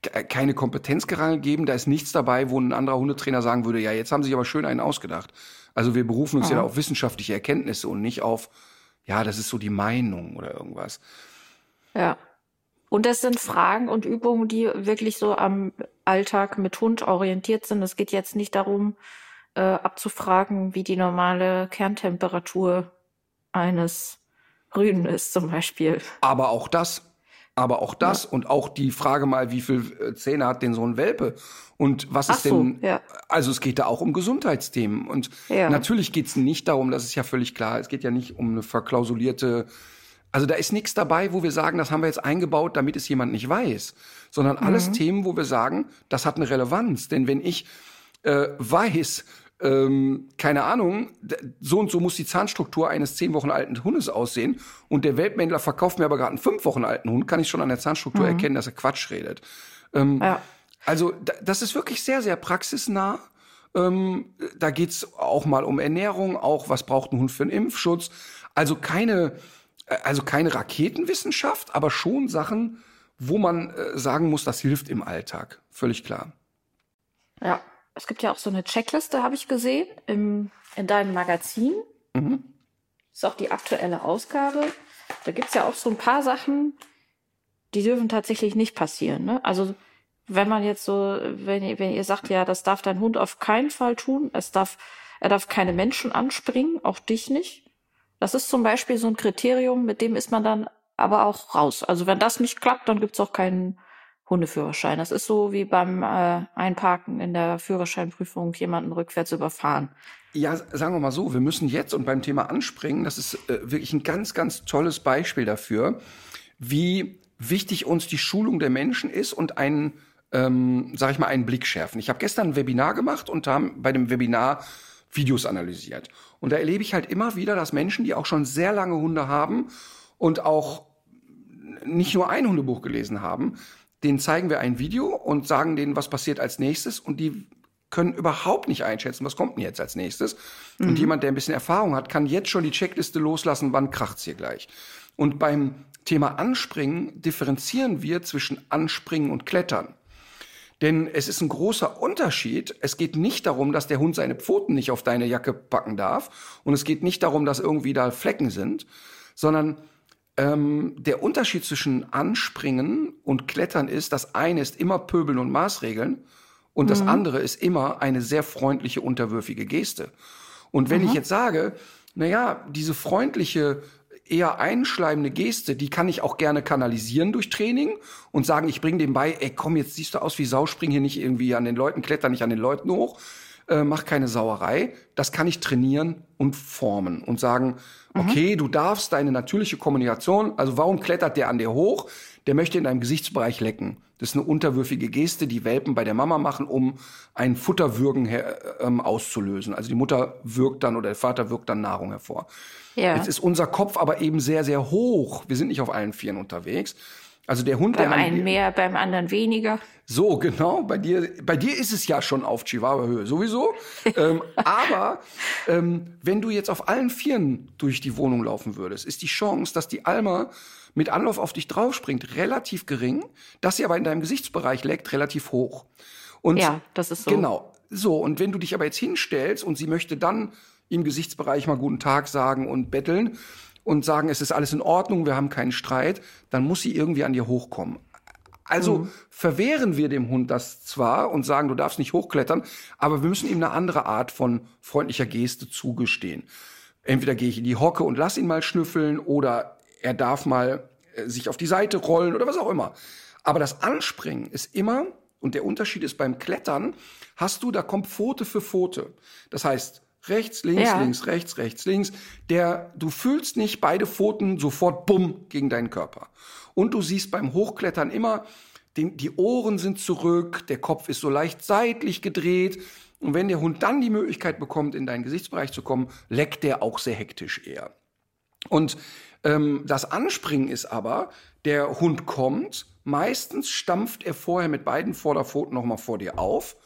ke- keine Kompetenzgerangel geben. Da ist nichts dabei, wo ein anderer Hundetrainer sagen würde, ja, jetzt haben sie sich aber schön einen ausgedacht. Also wir berufen uns ja da auf wissenschaftliche Erkenntnisse und nicht auf, ja, das ist so die Meinung oder irgendwas. Ja. Und das sind Fragen und Übungen, die wirklich so am Alltag mit Hund orientiert sind. Es geht jetzt nicht darum, äh, abzufragen, wie die normale Kerntemperatur eines Rüden ist, zum Beispiel. Aber auch das, Aber auch das ja. und auch die Frage mal, wie viel äh, Zähne hat denn so ein Welpe? Und was Ach ist denn, so, ja. also es geht da auch um Gesundheitsthemen. Und ja. natürlich geht es nicht darum, das ist ja völlig klar, es geht ja nicht um eine verklausulierte, also da ist nichts dabei, wo wir sagen, das haben wir jetzt eingebaut, damit es jemand nicht weiß. Sondern alles mhm. Themen, wo wir sagen, das hat eine Relevanz. Denn wenn ich äh, weiß, ähm, keine Ahnung, so und so muss die Zahnstruktur eines zehn Wochen alten Hundes aussehen und der Weltmändler verkauft mir aber gerade einen fünf Wochen alten Hund, kann ich schon an der Zahnstruktur mhm. erkennen, dass er Quatsch redet. Ähm, ja. Also das ist wirklich sehr, sehr praxisnah. Ähm, da geht's auch mal um Ernährung, auch was braucht ein Hund für einen Impfschutz. Also keine, also keine Raketenwissenschaft, aber schon Sachen, wo man äh, sagen muss, das hilft im Alltag. Völlig klar. Ja, es gibt ja auch so eine Checkliste, habe ich gesehen, im, in deinem Magazin. Mhm. Ist auch die aktuelle Ausgabe. Da gibt es ja auch so ein paar Sachen, die dürfen tatsächlich nicht passieren. Ne? Also wenn man jetzt so, wenn ihr, wenn ihr sagt, ja, das darf dein Hund auf keinen Fall tun, es darf, er darf keine Menschen anspringen, auch dich nicht. Das ist zum Beispiel so ein Kriterium, mit dem ist man dann aber auch raus. Also wenn das nicht klappt, dann gibt's auch keinen Hundeführerschein. Das ist so wie beim äh, Einparken in der Führerscheinprüfung jemanden rückwärts überfahren. Ja, sagen wir mal so, wir müssen jetzt und beim Thema Anspringen, das ist äh, wirklich ein ganz, ganz tolles Beispiel dafür, wie wichtig uns die Schulung der Menschen ist und einen, ähm, sag ich mal, einen Blick schärfen. Ich habe gestern ein Webinar gemacht und haben bei dem Webinar Videos analysiert. Und da erlebe ich halt immer wieder, dass Menschen, die auch schon sehr lange Hunde haben und auch nicht nur ein Hundebuch gelesen haben, denen zeigen wir ein Video und sagen denen, was passiert als nächstes und die können überhaupt nicht einschätzen, was kommt denn jetzt als nächstes. Mhm. Und jemand, der ein bisschen Erfahrung hat, kann jetzt schon die Checkliste loslassen, wann kracht's hier gleich. Und beim Thema Anspringen differenzieren wir zwischen Anspringen und Klettern. Denn es ist ein großer Unterschied. Es geht nicht darum, dass der Hund seine Pfoten nicht auf deine Jacke packen darf. Und es geht nicht darum, dass irgendwie da Flecken sind, sondern ähm, der Unterschied zwischen Anspringen und Klettern ist, das eine ist immer Pöbeln und Maßregeln und mhm. das andere ist immer eine sehr freundliche, unterwürfige Geste. Und wenn mhm. ich jetzt sage, na ja, diese freundliche, eher einschleimende Geste, die kann ich auch gerne kanalisieren durch Training und sagen, ich bringe dem bei, ey, komm, jetzt siehst du aus wie Sau, spring hier nicht irgendwie an den Leuten, kletter nicht an den Leuten hoch, äh, mach keine Sauerei. Das kann ich trainieren und formen und sagen, mhm. okay, du darfst deine natürliche Kommunikation, also warum klettert der an dir hoch? Der möchte in deinem Gesichtsbereich lecken. Das ist eine unterwürfige Geste, die Welpen bei der Mama machen, um ein Futterwürgen her, ähm, auszulösen. Also die Mutter wirkt dann oder der Vater wirkt dann Nahrung hervor. Ja. Jetzt ist unser Kopf aber eben sehr, sehr hoch. Wir sind nicht auf allen Vieren unterwegs. Also der Hund, beim der einen mehr, beim anderen weniger. So, genau. Bei dir, bei dir ist es ja schon auf Chihuahua-Höhe, sowieso. ähm, aber ähm, wenn du jetzt auf allen Vieren durch die Wohnung laufen würdest, ist die Chance, dass die Alma mit Anlauf auf dich draufspringt, relativ gering. Dass sie aber in deinem Gesichtsbereich leckt, relativ hoch. Und ja, das ist so. Genau. So, und wenn du dich aber jetzt hinstellst und sie möchte dann im Gesichtsbereich mal guten Tag sagen und betteln, und sagen, es ist alles in Ordnung, wir haben keinen Streit, dann muss sie irgendwie an dir hochkommen. Also mhm. verwehren wir dem Hund das zwar und sagen, du darfst nicht hochklettern, aber wir müssen ihm eine andere Art von freundlicher Geste zugestehen. Entweder gehe ich in die Hocke und lass ihn mal schnüffeln oder er darf mal äh, sich auf die Seite rollen oder was auch immer. Aber das Anspringen ist immer, und der Unterschied ist beim Klettern, hast du, da kommt Pfote für Pfote. Das heißt, Rechts, links, ja. links, rechts, rechts, links. Der, du fühlst nicht beide Pfoten sofort bumm gegen deinen Körper. Und du siehst beim Hochklettern immer, den, die Ohren sind zurück, der Kopf ist so leicht seitlich gedreht. Und wenn der Hund dann die Möglichkeit bekommt, in deinen Gesichtsbereich zu kommen, leckt der auch sehr hektisch eher. Und ähm, das Anspringen ist aber, der Hund kommt, meistens stampft er vorher mit beiden Vorderpfoten nochmal vor dir auf,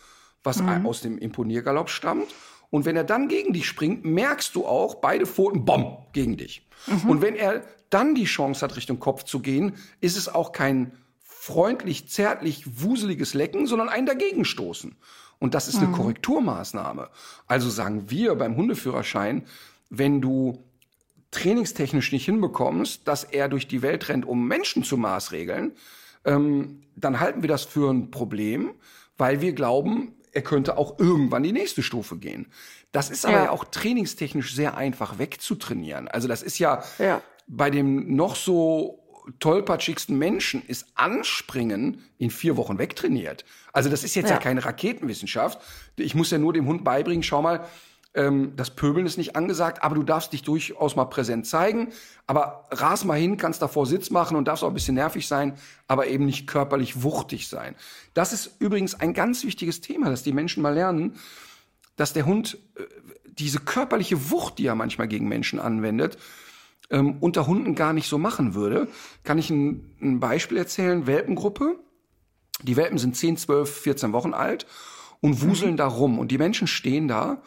was mhm. aus dem Imponiergalopp stammt. Und wenn er dann gegen dich springt, merkst du auch, beide Pfoten, bom, gegen dich. Mhm. Und wenn er dann die Chance hat, Richtung Kopf zu gehen, ist es auch kein freundlich, zärtlich, wuseliges Lecken, sondern ein Dagegenstoßen. Und das ist eine mhm. Korrekturmaßnahme. Also sagen wir beim Hundeführerschein, wenn du trainingstechnisch nicht hinbekommst, dass er durch die Welt rennt, um Menschen zu maßregeln, ähm, dann halten wir das für ein Problem, weil wir glauben, er könnte auch irgendwann die nächste Stufe gehen. Das ist aber ja, ja auch trainingstechnisch sehr einfach wegzutrainieren. Also das ist ja, ja, bei dem noch so tollpatschigsten Menschen ist Anspringen in vier Wochen wegtrainiert. Also das ist jetzt ja, ja keine Raketenwissenschaft. Ich muss ja nur dem Hund beibringen, schau mal, ähm, das Pöbeln ist nicht angesagt, aber du darfst dich durchaus mal präsent zeigen. Aber ras mal hin, kannst davor Sitz machen und darfst auch ein bisschen nervig sein, aber eben nicht körperlich wuchtig sein. Das ist übrigens ein ganz wichtiges Thema, dass die Menschen mal lernen, dass der Hund äh, diese körperliche Wucht, die er manchmal gegen Menschen anwendet, ähm, unter Hunden gar nicht so machen würde. Kann ich ein, ein Beispiel erzählen? Welpengruppe. Die Welpen sind 10, 12, 14 Wochen alt und wuseln mhm. da rum. Und die Menschen stehen da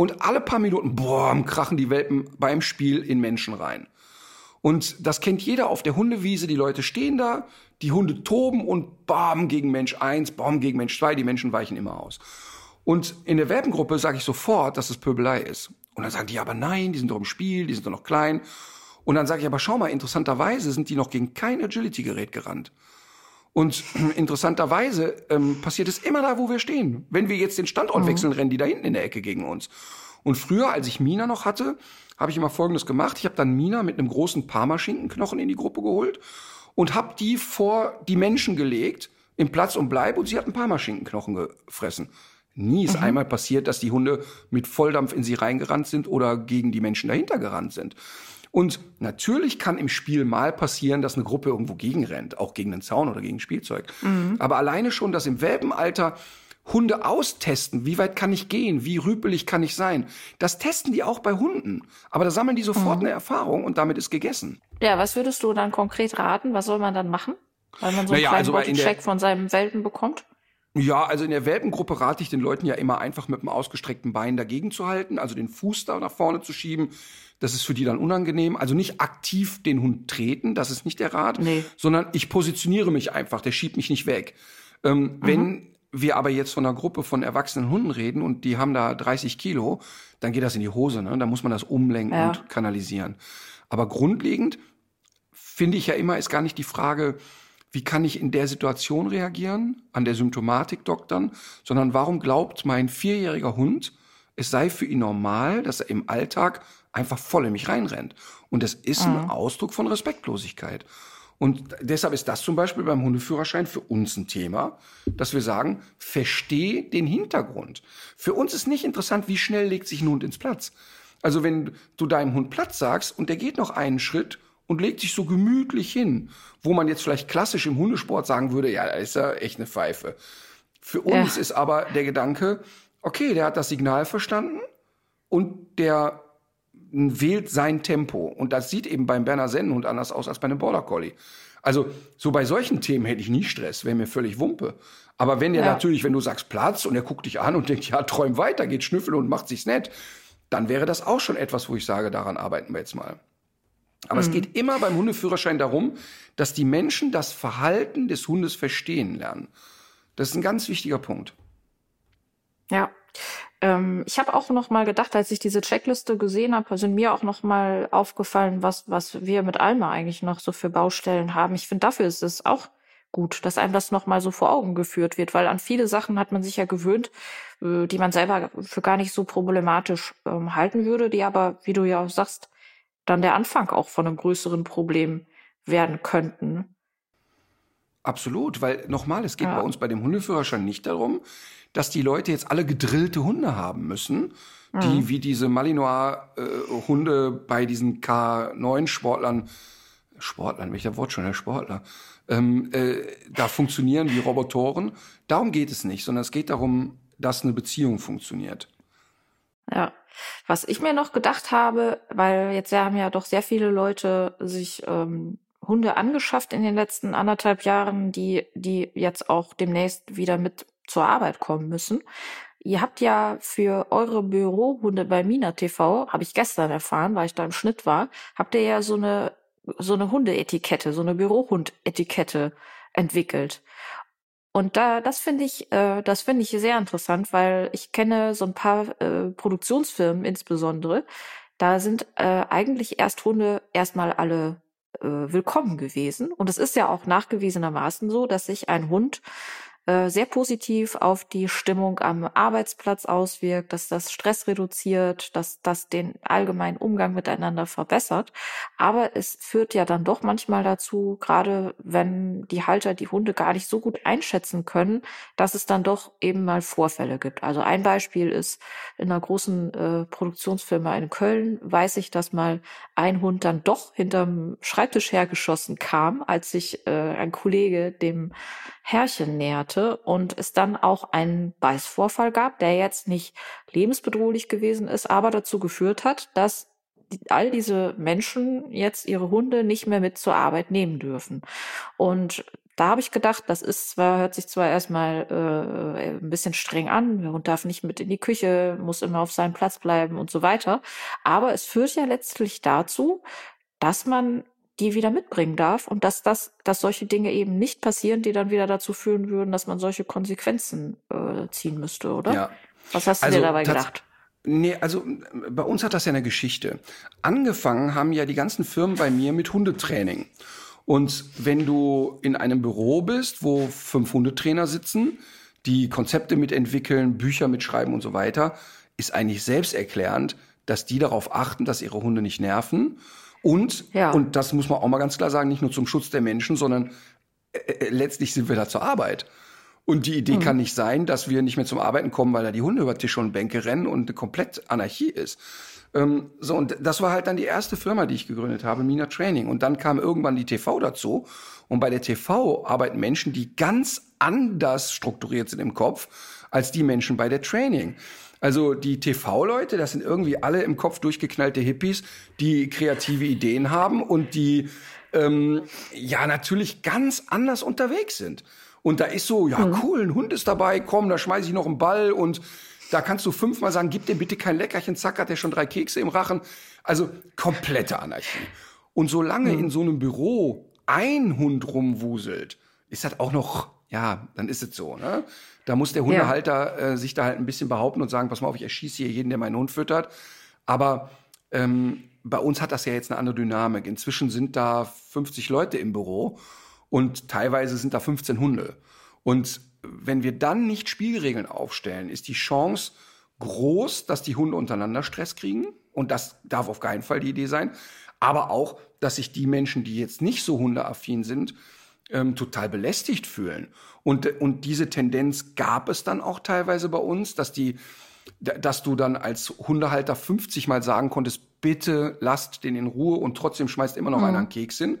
und alle paar Minuten, boah, krachen die Welpen beim Spiel in Menschen rein. Und das kennt jeder auf der Hundewiese. Die Leute stehen da, die Hunde toben und bam gegen Mensch eins, bam gegen Mensch zwei. Die Menschen weichen immer aus. Und in der Welpengruppe sage ich sofort, dass es Pöbelei ist. Und dann sagen die aber nein, die sind doch im Spiel, die sind doch noch klein. Und dann sage ich aber, schau mal, interessanterweise sind die noch gegen kein Agility-Gerät gerannt. Und interessanterweise ähm, passiert es immer da, wo wir stehen. Wenn wir jetzt den Standort mhm. wechseln, rennen die da hinten in der Ecke gegen uns. Und früher, als ich Mina noch hatte, habe ich immer Folgendes gemacht. Ich habe dann Mina mit einem großen Parmaschinkenknochen in die Gruppe geholt und habe die vor die Menschen gelegt, im Platz und Bleib, und sie hat ein Parmaschinkenknochen gefressen. Nie ist mhm. einmal passiert, dass die Hunde mit Volldampf in sie reingerannt sind oder gegen die Menschen dahinter gerannt sind. Und natürlich kann im Spiel mal passieren, dass eine Gruppe irgendwo gegenrennt, auch gegen den Zaun oder gegen Spielzeug. Mhm. Aber alleine schon, dass im Welpenalter Hunde austesten, wie weit kann ich gehen, wie rüpelig kann ich sein, das testen die auch bei Hunden. Aber da sammeln die sofort mhm. eine Erfahrung und damit ist gegessen. Ja, was würdest du dann konkret raten? Was soll man dann machen? Weil man so einen naja, kleinen also Check von seinem Welpen bekommt? Ja, also in der Welpengruppe rate ich den Leuten ja immer einfach mit dem ausgestreckten Bein dagegen zu halten, also den Fuß da nach vorne zu schieben. Das ist für die dann unangenehm. Also nicht aktiv den Hund treten, das ist nicht der Rat, nee. sondern ich positioniere mich einfach, der schiebt mich nicht weg. Ähm, mhm. Wenn wir aber jetzt von einer Gruppe von erwachsenen Hunden reden und die haben da 30 Kilo, dann geht das in die Hose, ne? Da muss man das umlenken ja. und kanalisieren. Aber grundlegend finde ich ja immer, ist gar nicht die Frage, wie kann ich in der Situation reagieren, an der Symptomatik doktern, sondern warum glaubt mein vierjähriger Hund, es sei für ihn normal, dass er im Alltag einfach voll in mich reinrennt. Und das ist mhm. ein Ausdruck von Respektlosigkeit. Und deshalb ist das zum Beispiel beim Hundeführerschein für uns ein Thema, dass wir sagen, versteh den Hintergrund. Für uns ist nicht interessant, wie schnell legt sich ein Hund ins Platz. Also wenn du deinem Hund Platz sagst und der geht noch einen Schritt und legt sich so gemütlich hin, wo man jetzt vielleicht klassisch im Hundesport sagen würde, ja, da ist er echt eine Pfeife. Für uns ja. ist aber der Gedanke, okay, der hat das Signal verstanden und der wählt sein Tempo. Und das sieht eben beim Berner Sennenhund anders aus als bei einem Border Collie. Also so bei solchen Themen hätte ich nie Stress, wäre mir völlig Wumpe. Aber wenn der ja. natürlich, wenn du sagst Platz und er guckt dich an und denkt, ja, träum weiter, geht schnüffeln und macht sich's nett, dann wäre das auch schon etwas, wo ich sage, daran arbeiten wir jetzt mal. Aber mhm. es geht immer beim Hundeführerschein darum, dass die Menschen das Verhalten des Hundes verstehen lernen. Das ist ein ganz wichtiger Punkt. Ja. Ähm, ich habe auch noch mal gedacht, als ich diese Checkliste gesehen habe, sind mir auch noch mal aufgefallen, was, was wir mit Alma eigentlich noch so für Baustellen haben. Ich finde, dafür ist es auch gut, dass einem das noch mal so vor Augen geführt wird, weil an viele Sachen hat man sich ja gewöhnt, äh, die man selber für gar nicht so problematisch ähm, halten würde, die aber, wie du ja auch sagst, dann der Anfang auch von einem größeren Problem werden könnten. Absolut, weil nochmal, es geht ja. bei uns bei dem Hundeführerschein nicht darum, dass die Leute jetzt alle gedrillte Hunde haben müssen, die mhm. wie diese Malinois-Hunde äh, bei diesen K9-Sportlern, Sportlern, welcher Wort schon, Herr Sportler, ähm, äh, da funktionieren wie Robotoren. Darum geht es nicht, sondern es geht darum, dass eine Beziehung funktioniert. Ja. Was ich mir noch gedacht habe, weil jetzt haben ja doch sehr viele Leute sich ähm, Hunde angeschafft in den letzten anderthalb Jahren, die, die jetzt auch demnächst wieder mit zur Arbeit kommen müssen. Ihr habt ja für eure Bürohunde bei Mina TV, habe ich gestern erfahren, weil ich da im Schnitt war, habt ihr ja so eine so eine Hundeetikette, so eine Bürohundetikette entwickelt. Und da, das finde ich, äh, das finde ich sehr interessant, weil ich kenne so ein paar äh, Produktionsfirmen insbesondere. Da sind äh, eigentlich Ersthunde erstmal alle willkommen gewesen. Und es ist ja auch nachgewiesenermaßen so, dass sich ein Hund äh, sehr positiv auf die Stimmung am Arbeitsplatz auswirkt, dass das Stress reduziert, dass das den allgemeinen Umgang miteinander verbessert. Aber es führt ja dann doch manchmal dazu, gerade wenn die Halter die Hunde gar nicht so gut einschätzen können, dass es dann doch eben mal Vorfälle gibt. Also ein Beispiel ist in einer großen äh, Produktionsfirma in Köln, weiß ich, dass mal ein Hund dann doch hinterm Schreibtisch hergeschossen kam, als sich äh, ein Kollege dem Herrchen näherte und es dann auch einen Beißvorfall gab, der jetzt nicht lebensbedrohlich gewesen ist, aber dazu geführt hat, dass all diese Menschen jetzt ihre Hunde nicht mehr mit zur Arbeit nehmen dürfen. Und da habe ich gedacht, das ist zwar, hört sich zwar erstmal äh, ein bisschen streng an, der Hund darf nicht mit in die Küche, muss immer auf seinem Platz bleiben und so weiter. Aber es führt ja letztlich dazu, dass man die wieder mitbringen darf und dass das, dass solche Dinge eben nicht passieren, die dann wieder dazu führen würden, dass man solche Konsequenzen äh, ziehen müsste, oder? Ja. Was hast du also, dir dabei gedacht? Nee, also bei uns hat das ja eine Geschichte. Angefangen haben ja die ganzen Firmen bei mir mit Hundetraining. Und wenn du in einem Büro bist, wo fünf Hundetrainer sitzen, die Konzepte mitentwickeln, Bücher mitschreiben und so weiter, ist eigentlich selbsterklärend, dass die darauf achten, dass ihre Hunde nicht nerven und, ja. und das muss man auch mal ganz klar sagen, nicht nur zum Schutz der Menschen, sondern äh, äh, letztlich sind wir da zur Arbeit. Und die Idee mhm. kann nicht sein, dass wir nicht mehr zum Arbeiten kommen, weil da die Hunde über Tisch und Bänke rennen und eine komplett Anarchie ist. Ähm, so, und das war halt dann die erste Firma, die ich gegründet habe, Mina Training. Und dann kam irgendwann die TV dazu. Und bei der TV arbeiten Menschen, die ganz anders strukturiert sind im Kopf als die Menschen bei der Training. Also die TV-Leute, das sind irgendwie alle im Kopf durchgeknallte Hippies, die kreative Ideen haben und die ähm, ja natürlich ganz anders unterwegs sind. Und da ist so, ja mhm. cool, ein Hund ist dabei, komm, da schmeiße ich noch einen Ball und da kannst du fünfmal sagen, gib dem bitte kein Leckerchen, zack, hat der schon drei Kekse im Rachen. Also komplette Anarchie. Und solange mhm. in so einem Büro ein Hund rumwuselt, ist das auch noch, ja, dann ist es so, ne? Da muss der Hundehalter ja. äh, sich da halt ein bisschen behaupten und sagen, pass mal auf, ich erschieße hier jeden, der meinen Hund füttert. Aber ähm, bei uns hat das ja jetzt eine andere Dynamik. Inzwischen sind da 50 Leute im Büro und teilweise sind da 15 Hunde. Und wenn wir dann nicht Spielregeln aufstellen, ist die Chance groß, dass die Hunde untereinander Stress kriegen. Und das darf auf keinen Fall die Idee sein. Aber auch, dass sich die Menschen, die jetzt nicht so hundeaffin sind, ähm, total belästigt fühlen. Und, und diese Tendenz gab es dann auch teilweise bei uns, dass die, dass du dann als Hundehalter 50 Mal sagen konntest, bitte lasst den in Ruhe und trotzdem schmeißt immer noch mhm. einer einen Keks hin.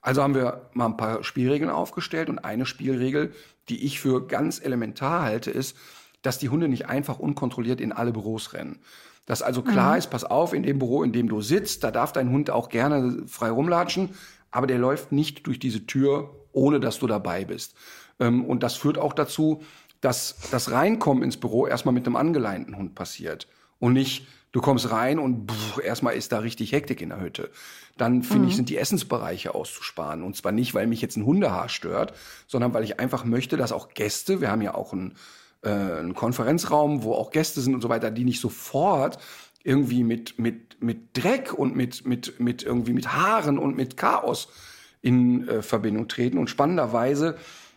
Also haben wir mal ein paar Spielregeln aufgestellt und eine Spielregel, die ich für ganz elementar halte, ist, dass die Hunde nicht einfach unkontrolliert in alle Büros rennen. Dass also klar mhm. ist, pass auf, in dem Büro, in dem du sitzt, da darf dein Hund auch gerne frei rumlatschen, aber der läuft nicht durch diese Tür ohne dass du dabei bist. Ähm, und das führt auch dazu, dass das Reinkommen ins Büro erstmal mit einem angeleinten Hund passiert und nicht du kommst rein und pff, erstmal ist da richtig Hektik in der Hütte. Dann finde mhm. ich, sind die Essensbereiche auszusparen. Und zwar nicht, weil mich jetzt ein Hundehaar stört, sondern weil ich einfach möchte, dass auch Gäste, wir haben ja auch einen, äh, einen Konferenzraum, wo auch Gäste sind und so weiter, die nicht sofort irgendwie mit, mit, mit Dreck und mit, mit, mit irgendwie mit Haaren und mit Chaos in äh, Verbindung treten. Und spannenderweise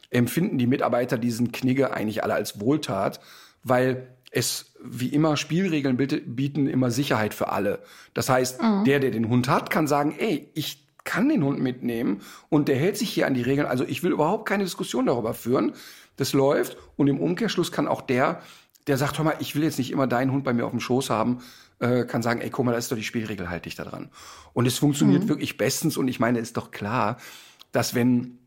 empfinden die Mitarbeiter diesen Knigge eigentlich alle als Wohltat, weil es wie immer Spielregeln bieten immer Sicherheit für alle. Das heißt, mhm. der, der den Hund hat, kann sagen, ey, ich kann den Hund mitnehmen und der hält sich hier an die Regeln. Also ich will überhaupt keine Diskussion darüber führen. Das läuft und im Umkehrschluss kann auch der, der sagt, hör mal, ich will jetzt nicht immer deinen Hund bei mir auf dem Schoß haben, äh, kann sagen, ey, guck mal, das ist doch die Spielregel, halte ich da dran. Und es funktioniert mhm. wirklich bestens und ich meine, ist doch klar, dass wenn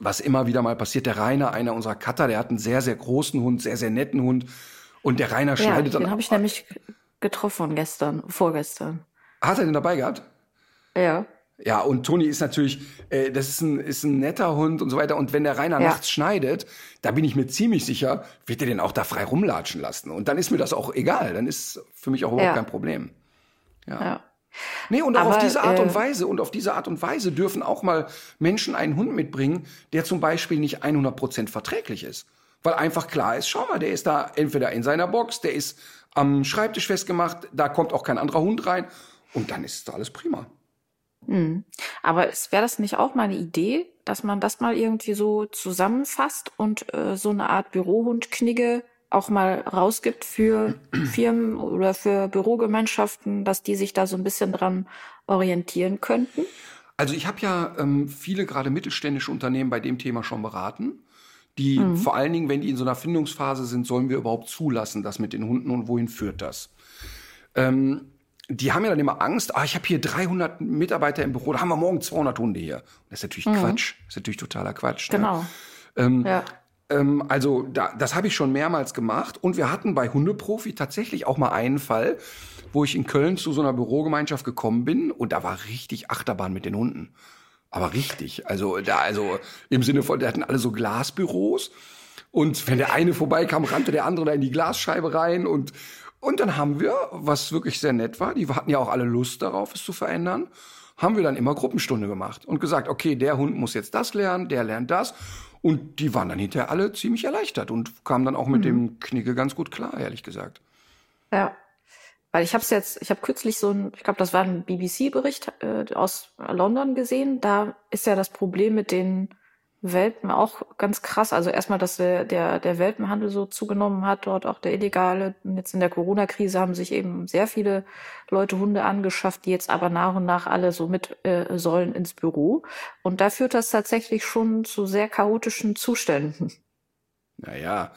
was immer wieder mal passiert, der Rainer, einer unserer Cutter, der hat einen sehr, sehr großen Hund, sehr, sehr netten Hund und der Rainer schneidet ja, dann. Den habe ich nämlich getroffen gestern, vorgestern. Hat er den dabei gehabt? Ja. Ja, und Toni ist natürlich, äh, das ist ein, ist ein netter Hund und so weiter. Und wenn der Rainer ja. nachts schneidet, da bin ich mir ziemlich sicher, wird er den auch da frei rumlatschen lassen. Und dann ist mir das auch egal. Dann ist für mich auch überhaupt ja. kein Problem. Ja. ja. Nee, und auch Aber, auf diese Art äh, und Weise, und auf diese Art und Weise dürfen auch mal Menschen einen Hund mitbringen, der zum Beispiel nicht 100 Prozent verträglich ist. Weil einfach klar ist, schau mal, der ist da entweder in seiner Box, der ist am Schreibtisch festgemacht, da kommt auch kein anderer Hund rein. Und dann ist alles prima. Hm. Aber wäre das nicht auch mal eine Idee, dass man das mal irgendwie so zusammenfasst und äh, so eine Art Bürohundknigge auch mal rausgibt für Firmen oder für Bürogemeinschaften, dass die sich da so ein bisschen dran orientieren könnten? Also ich habe ja ähm, viele gerade mittelständische Unternehmen bei dem Thema schon beraten. Die mhm. vor allen Dingen, wenn die in so einer Findungsphase sind, sollen wir überhaupt zulassen, das mit den Hunden und wohin führt das? Ähm, die haben ja dann immer Angst, ah, ich habe hier 300 Mitarbeiter im Büro, da haben wir morgen 200 Hunde hier. Das ist natürlich mhm. Quatsch, das ist natürlich totaler Quatsch. Ne? Genau. Ähm, ja. ähm, also da, das habe ich schon mehrmals gemacht und wir hatten bei Hundeprofi tatsächlich auch mal einen Fall, wo ich in Köln zu so einer Bürogemeinschaft gekommen bin und da war richtig Achterbahn mit den Hunden. Aber richtig, also da, also im Sinne von, die hatten alle so Glasbüros und wenn der eine vorbeikam, rannte der andere da in die Glasscheibe rein und und dann haben wir, was wirklich sehr nett war, die hatten ja auch alle Lust darauf, es zu verändern, haben wir dann immer Gruppenstunde gemacht und gesagt, okay, der Hund muss jetzt das lernen, der lernt das. Und die waren dann hinterher alle ziemlich erleichtert und kamen dann auch mit mhm. dem Knicke ganz gut klar, ehrlich gesagt. Ja. Weil ich habe es jetzt, ich habe kürzlich so ein, ich glaube, das war ein BBC-Bericht äh, aus London gesehen. Da ist ja das Problem mit den Welpen auch ganz krass. Also erstmal, dass der, der, der Welpenhandel so zugenommen hat, dort auch der illegale. Und jetzt in der Corona-Krise haben sich eben sehr viele Leute Hunde angeschafft, die jetzt aber nach und nach alle so mit äh, sollen ins Büro. Und da führt das tatsächlich schon zu sehr chaotischen Zuständen. Naja,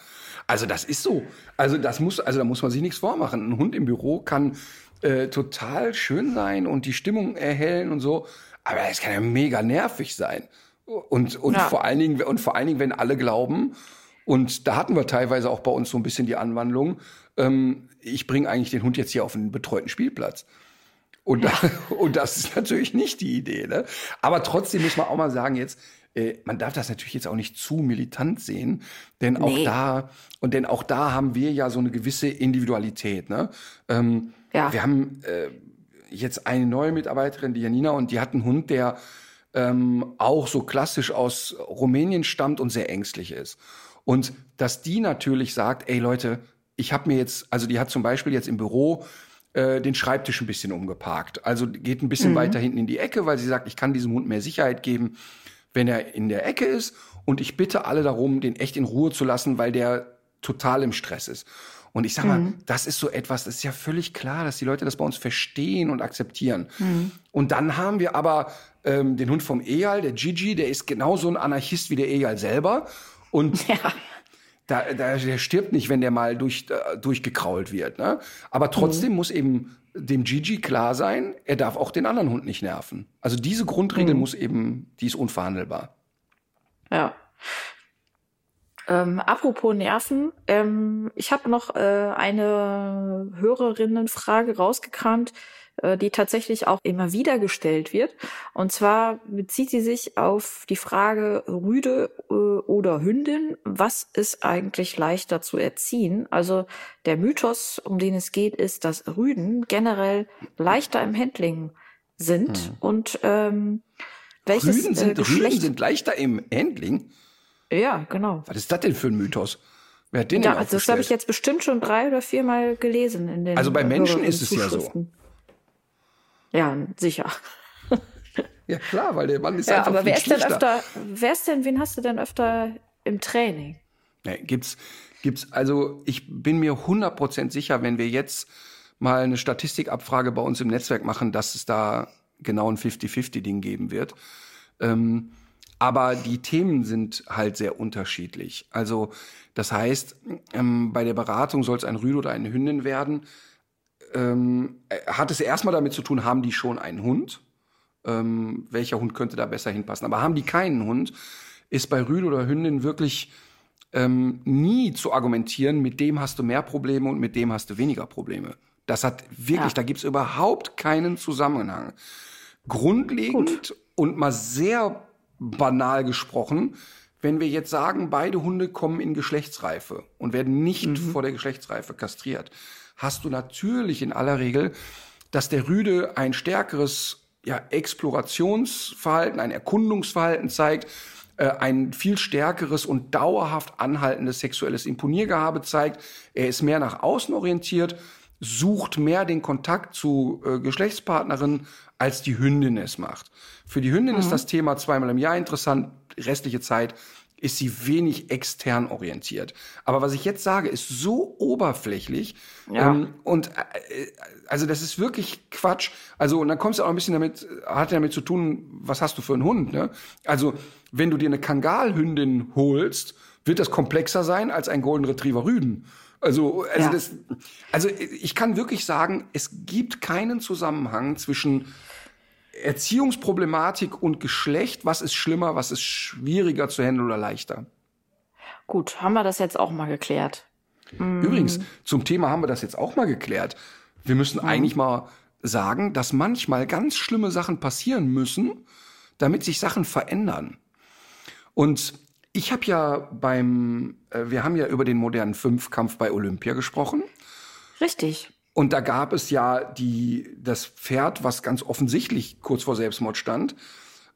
also das ist so. Also das muss, also da muss man sich nichts vormachen. Ein Hund im Büro kann äh, total schön sein und die Stimmung erhellen und so, aber es kann ja mega nervig sein. Und, und ja. vor allen Dingen, und vor allen Dingen, wenn alle glauben, und da hatten wir teilweise auch bei uns so ein bisschen die Anwandlung, ähm, ich bringe eigentlich den Hund jetzt hier auf einen betreuten Spielplatz. Und, ja. und das ist natürlich nicht die Idee. Ne? Aber trotzdem muss man auch mal sagen jetzt, äh, man darf das natürlich jetzt auch nicht zu militant sehen, denn auch nee. da und denn auch da haben wir ja so eine gewisse Individualität. Ne? Ähm, ja. Wir haben äh, jetzt eine neue Mitarbeiterin, die Janina, und die hat einen Hund, der ähm, auch so klassisch aus Rumänien stammt und sehr ängstlich ist. Und dass die natürlich sagt, ey Leute, ich habe mir jetzt, also die hat zum Beispiel jetzt im Büro äh, den Schreibtisch ein bisschen umgeparkt. Also geht ein bisschen mhm. weiter hinten in die Ecke, weil sie sagt, ich kann diesem Hund mehr Sicherheit geben, wenn er in der Ecke ist. Und ich bitte alle darum, den echt in Ruhe zu lassen, weil der total im Stress ist. Und ich sag mal, mhm. das ist so etwas, das ist ja völlig klar, dass die Leute das bei uns verstehen und akzeptieren. Mhm. Und dann haben wir aber ähm, den Hund vom Eyal, der Gigi, der ist genauso ein Anarchist wie der Eyal selber. Und ja. da, da, der stirbt nicht, wenn der mal durch, äh, durchgekrault wird. Ne? Aber trotzdem mhm. muss eben dem Gigi klar sein, er darf auch den anderen Hund nicht nerven. Also diese Grundregel mhm. muss eben, die ist unverhandelbar. Ja. Ähm, apropos Nerven, ähm, ich habe noch äh, eine Hörerinnenfrage rausgekramt, die tatsächlich auch immer wieder gestellt wird. Und zwar bezieht sie sich auf die Frage Rüde äh, oder Hündin. Was ist eigentlich leichter zu erziehen? Also der Mythos, um den es geht, ist, dass Rüden generell leichter im Handling sind hm. und ähm, welches Rüden sind, äh, Rüden sind leichter im Handling? Ja, genau. Was ist das denn für ein Mythos? Wer hat den ja, denn also das habe ich jetzt bestimmt schon drei oder viermal gelesen in den Also bei Menschen ist es ja so. Ja, sicher. ja, klar, weil der Mann ist ja, einfach aber wer ist denn öfter, wer ist denn, wen hast du denn öfter im Training? Nee, gibt's, gibt's, also ich bin mir 100% sicher, wenn wir jetzt mal eine Statistikabfrage bei uns im Netzwerk machen, dass es da genau ein 50-50-Ding geben wird. Ähm, aber die Themen sind halt sehr unterschiedlich. Also das heißt, ähm, bei der Beratung soll es ein Rüde oder eine Hündin werden. Ähm, hat es erstmal damit zu tun, haben die schon einen Hund? Ähm, welcher Hund könnte da besser hinpassen? Aber haben die keinen Hund, ist bei Rüde oder Hündin wirklich ähm, nie zu argumentieren, mit dem hast du mehr Probleme und mit dem hast du weniger Probleme. Das hat wirklich, ja. da gibt's überhaupt keinen Zusammenhang. Grundlegend Gut. und mal sehr banal gesprochen, wenn wir jetzt sagen, beide Hunde kommen in Geschlechtsreife und werden nicht mhm. vor der Geschlechtsreife kastriert, hast du natürlich in aller Regel, dass der Rüde ein stärkeres ja, Explorationsverhalten, ein Erkundungsverhalten zeigt, äh, ein viel stärkeres und dauerhaft anhaltendes sexuelles Imponiergehabe zeigt. Er ist mehr nach außen orientiert sucht mehr den Kontakt zu äh, Geschlechtspartnerinnen, als die Hündin es macht. Für die Hündin mhm. ist das Thema zweimal im Jahr interessant, restliche Zeit ist sie wenig extern orientiert. Aber was ich jetzt sage, ist so oberflächlich ja. ähm, und äh, also das ist wirklich Quatsch. Also und dann kommst du auch ein bisschen damit, hat ja damit zu tun, was hast du für einen Hund? Ne? Also wenn du dir eine Kangalhündin holst, wird das komplexer sein als ein Golden Retriever Rüden. Also, also, ja. das, also ich kann wirklich sagen, es gibt keinen Zusammenhang zwischen Erziehungsproblematik und Geschlecht. Was ist schlimmer, was ist schwieriger zu handeln oder leichter? Gut, haben wir das jetzt auch mal geklärt. Übrigens, zum Thema haben wir das jetzt auch mal geklärt. Wir müssen mhm. eigentlich mal sagen, dass manchmal ganz schlimme Sachen passieren müssen, damit sich Sachen verändern. Und ich habe ja beim, äh, wir haben ja über den modernen Fünfkampf bei Olympia gesprochen. Richtig. Und da gab es ja die, das Pferd, was ganz offensichtlich kurz vor Selbstmord stand.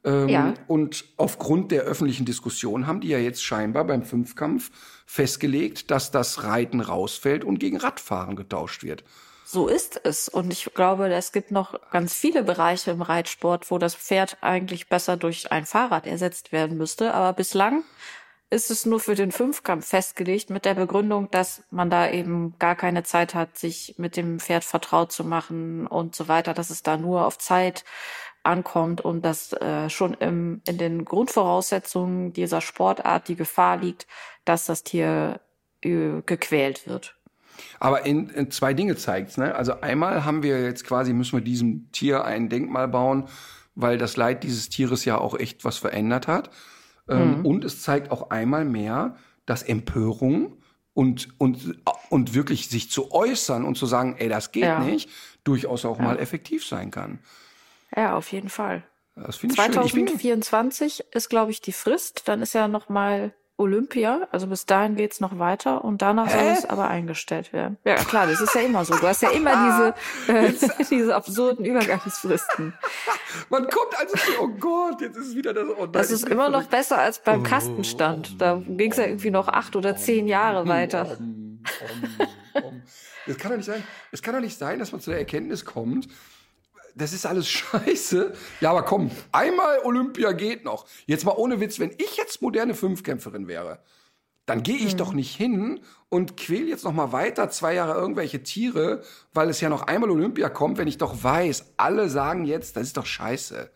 Ähm, ja. Und aufgrund der öffentlichen Diskussion haben die ja jetzt scheinbar beim Fünfkampf festgelegt, dass das Reiten rausfällt und gegen Radfahren getauscht wird. So ist es. Und ich glaube, es gibt noch ganz viele Bereiche im Reitsport, wo das Pferd eigentlich besser durch ein Fahrrad ersetzt werden müsste. Aber bislang ist es nur für den Fünfkampf festgelegt mit der Begründung, dass man da eben gar keine Zeit hat, sich mit dem Pferd vertraut zu machen und so weiter, dass es da nur auf Zeit ankommt und dass äh, schon im, in den Grundvoraussetzungen dieser Sportart die Gefahr liegt, dass das Tier äh, gequält wird. Aber in, in zwei Dinge zeigt's. Ne? Also einmal haben wir jetzt quasi, müssen wir diesem Tier ein Denkmal bauen, weil das Leid dieses Tieres ja auch echt was verändert hat. Ähm, mhm. Und es zeigt auch einmal mehr, dass Empörung und, und, und wirklich sich zu äußern und zu sagen, ey, das geht ja. nicht, durchaus auch ja. mal effektiv sein kann. Ja, auf jeden Fall. Das ich 2024 schön. ist, glaube ich, die Frist. Dann ist ja noch mal Olympia, also bis dahin geht's noch weiter und danach Hä? soll es aber eingestellt werden. Ja, klar, das ist ja immer so. Du hast ja immer diese, äh, diese absurden Übergangsfristen. Man kommt also, oh Gott, jetzt ist es wieder das. Oh das ist immer noch besser als beim oh, Kastenstand. Da ging's ja irgendwie noch acht oder zehn Jahre weiter. Es kann doch nicht sein, es kann doch nicht sein, dass man zu der Erkenntnis kommt, das ist alles scheiße. Ja, aber komm, einmal Olympia geht noch. Jetzt mal ohne Witz, wenn ich jetzt moderne Fünfkämpferin wäre, dann gehe ich mhm. doch nicht hin und quäl jetzt noch mal weiter zwei Jahre irgendwelche Tiere, weil es ja noch einmal Olympia kommt, wenn ich doch weiß, alle sagen jetzt, das ist doch scheiße.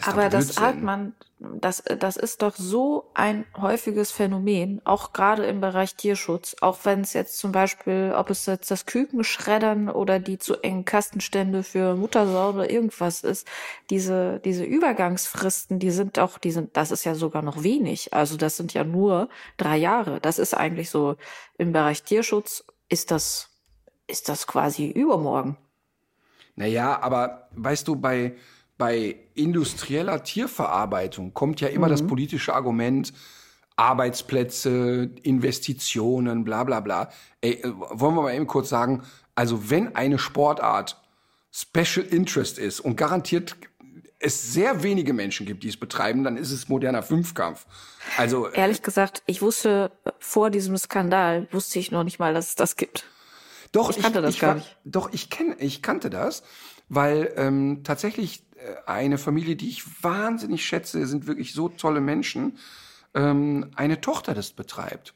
Das Aber das sagt man, das, das ist doch so ein häufiges Phänomen, auch gerade im Bereich Tierschutz, auch wenn es jetzt zum Beispiel, ob es jetzt das Kükenschreddern oder die zu engen Kastenstände für Muttersau oder irgendwas ist, diese, diese Übergangsfristen, die sind auch, die sind, das ist ja sogar noch wenig. Also das sind ja nur drei Jahre. Das ist eigentlich so, im Bereich Tierschutz ist das, ist das quasi übermorgen. Naja, aber weißt du, bei, bei industrieller Tierverarbeitung kommt ja immer mhm. das politische Argument, Arbeitsplätze, Investitionen, bla bla bla. Ey, äh, wollen wir mal eben kurz sagen, also wenn eine Sportart Special Interest ist und garantiert es sehr wenige Menschen gibt, die es betreiben, dann ist es moderner Fünfkampf. Also äh, ehrlich gesagt, ich wusste vor diesem Skandal wusste ich noch nicht mal, dass es das gibt. Doch, ich kannte ich, das ich gar nicht. Doch, ich kenne, ich kannte das, weil ähm, tatsächlich äh, eine Familie, die ich wahnsinnig schätze, sind wirklich so tolle Menschen, ähm, eine Tochter das betreibt.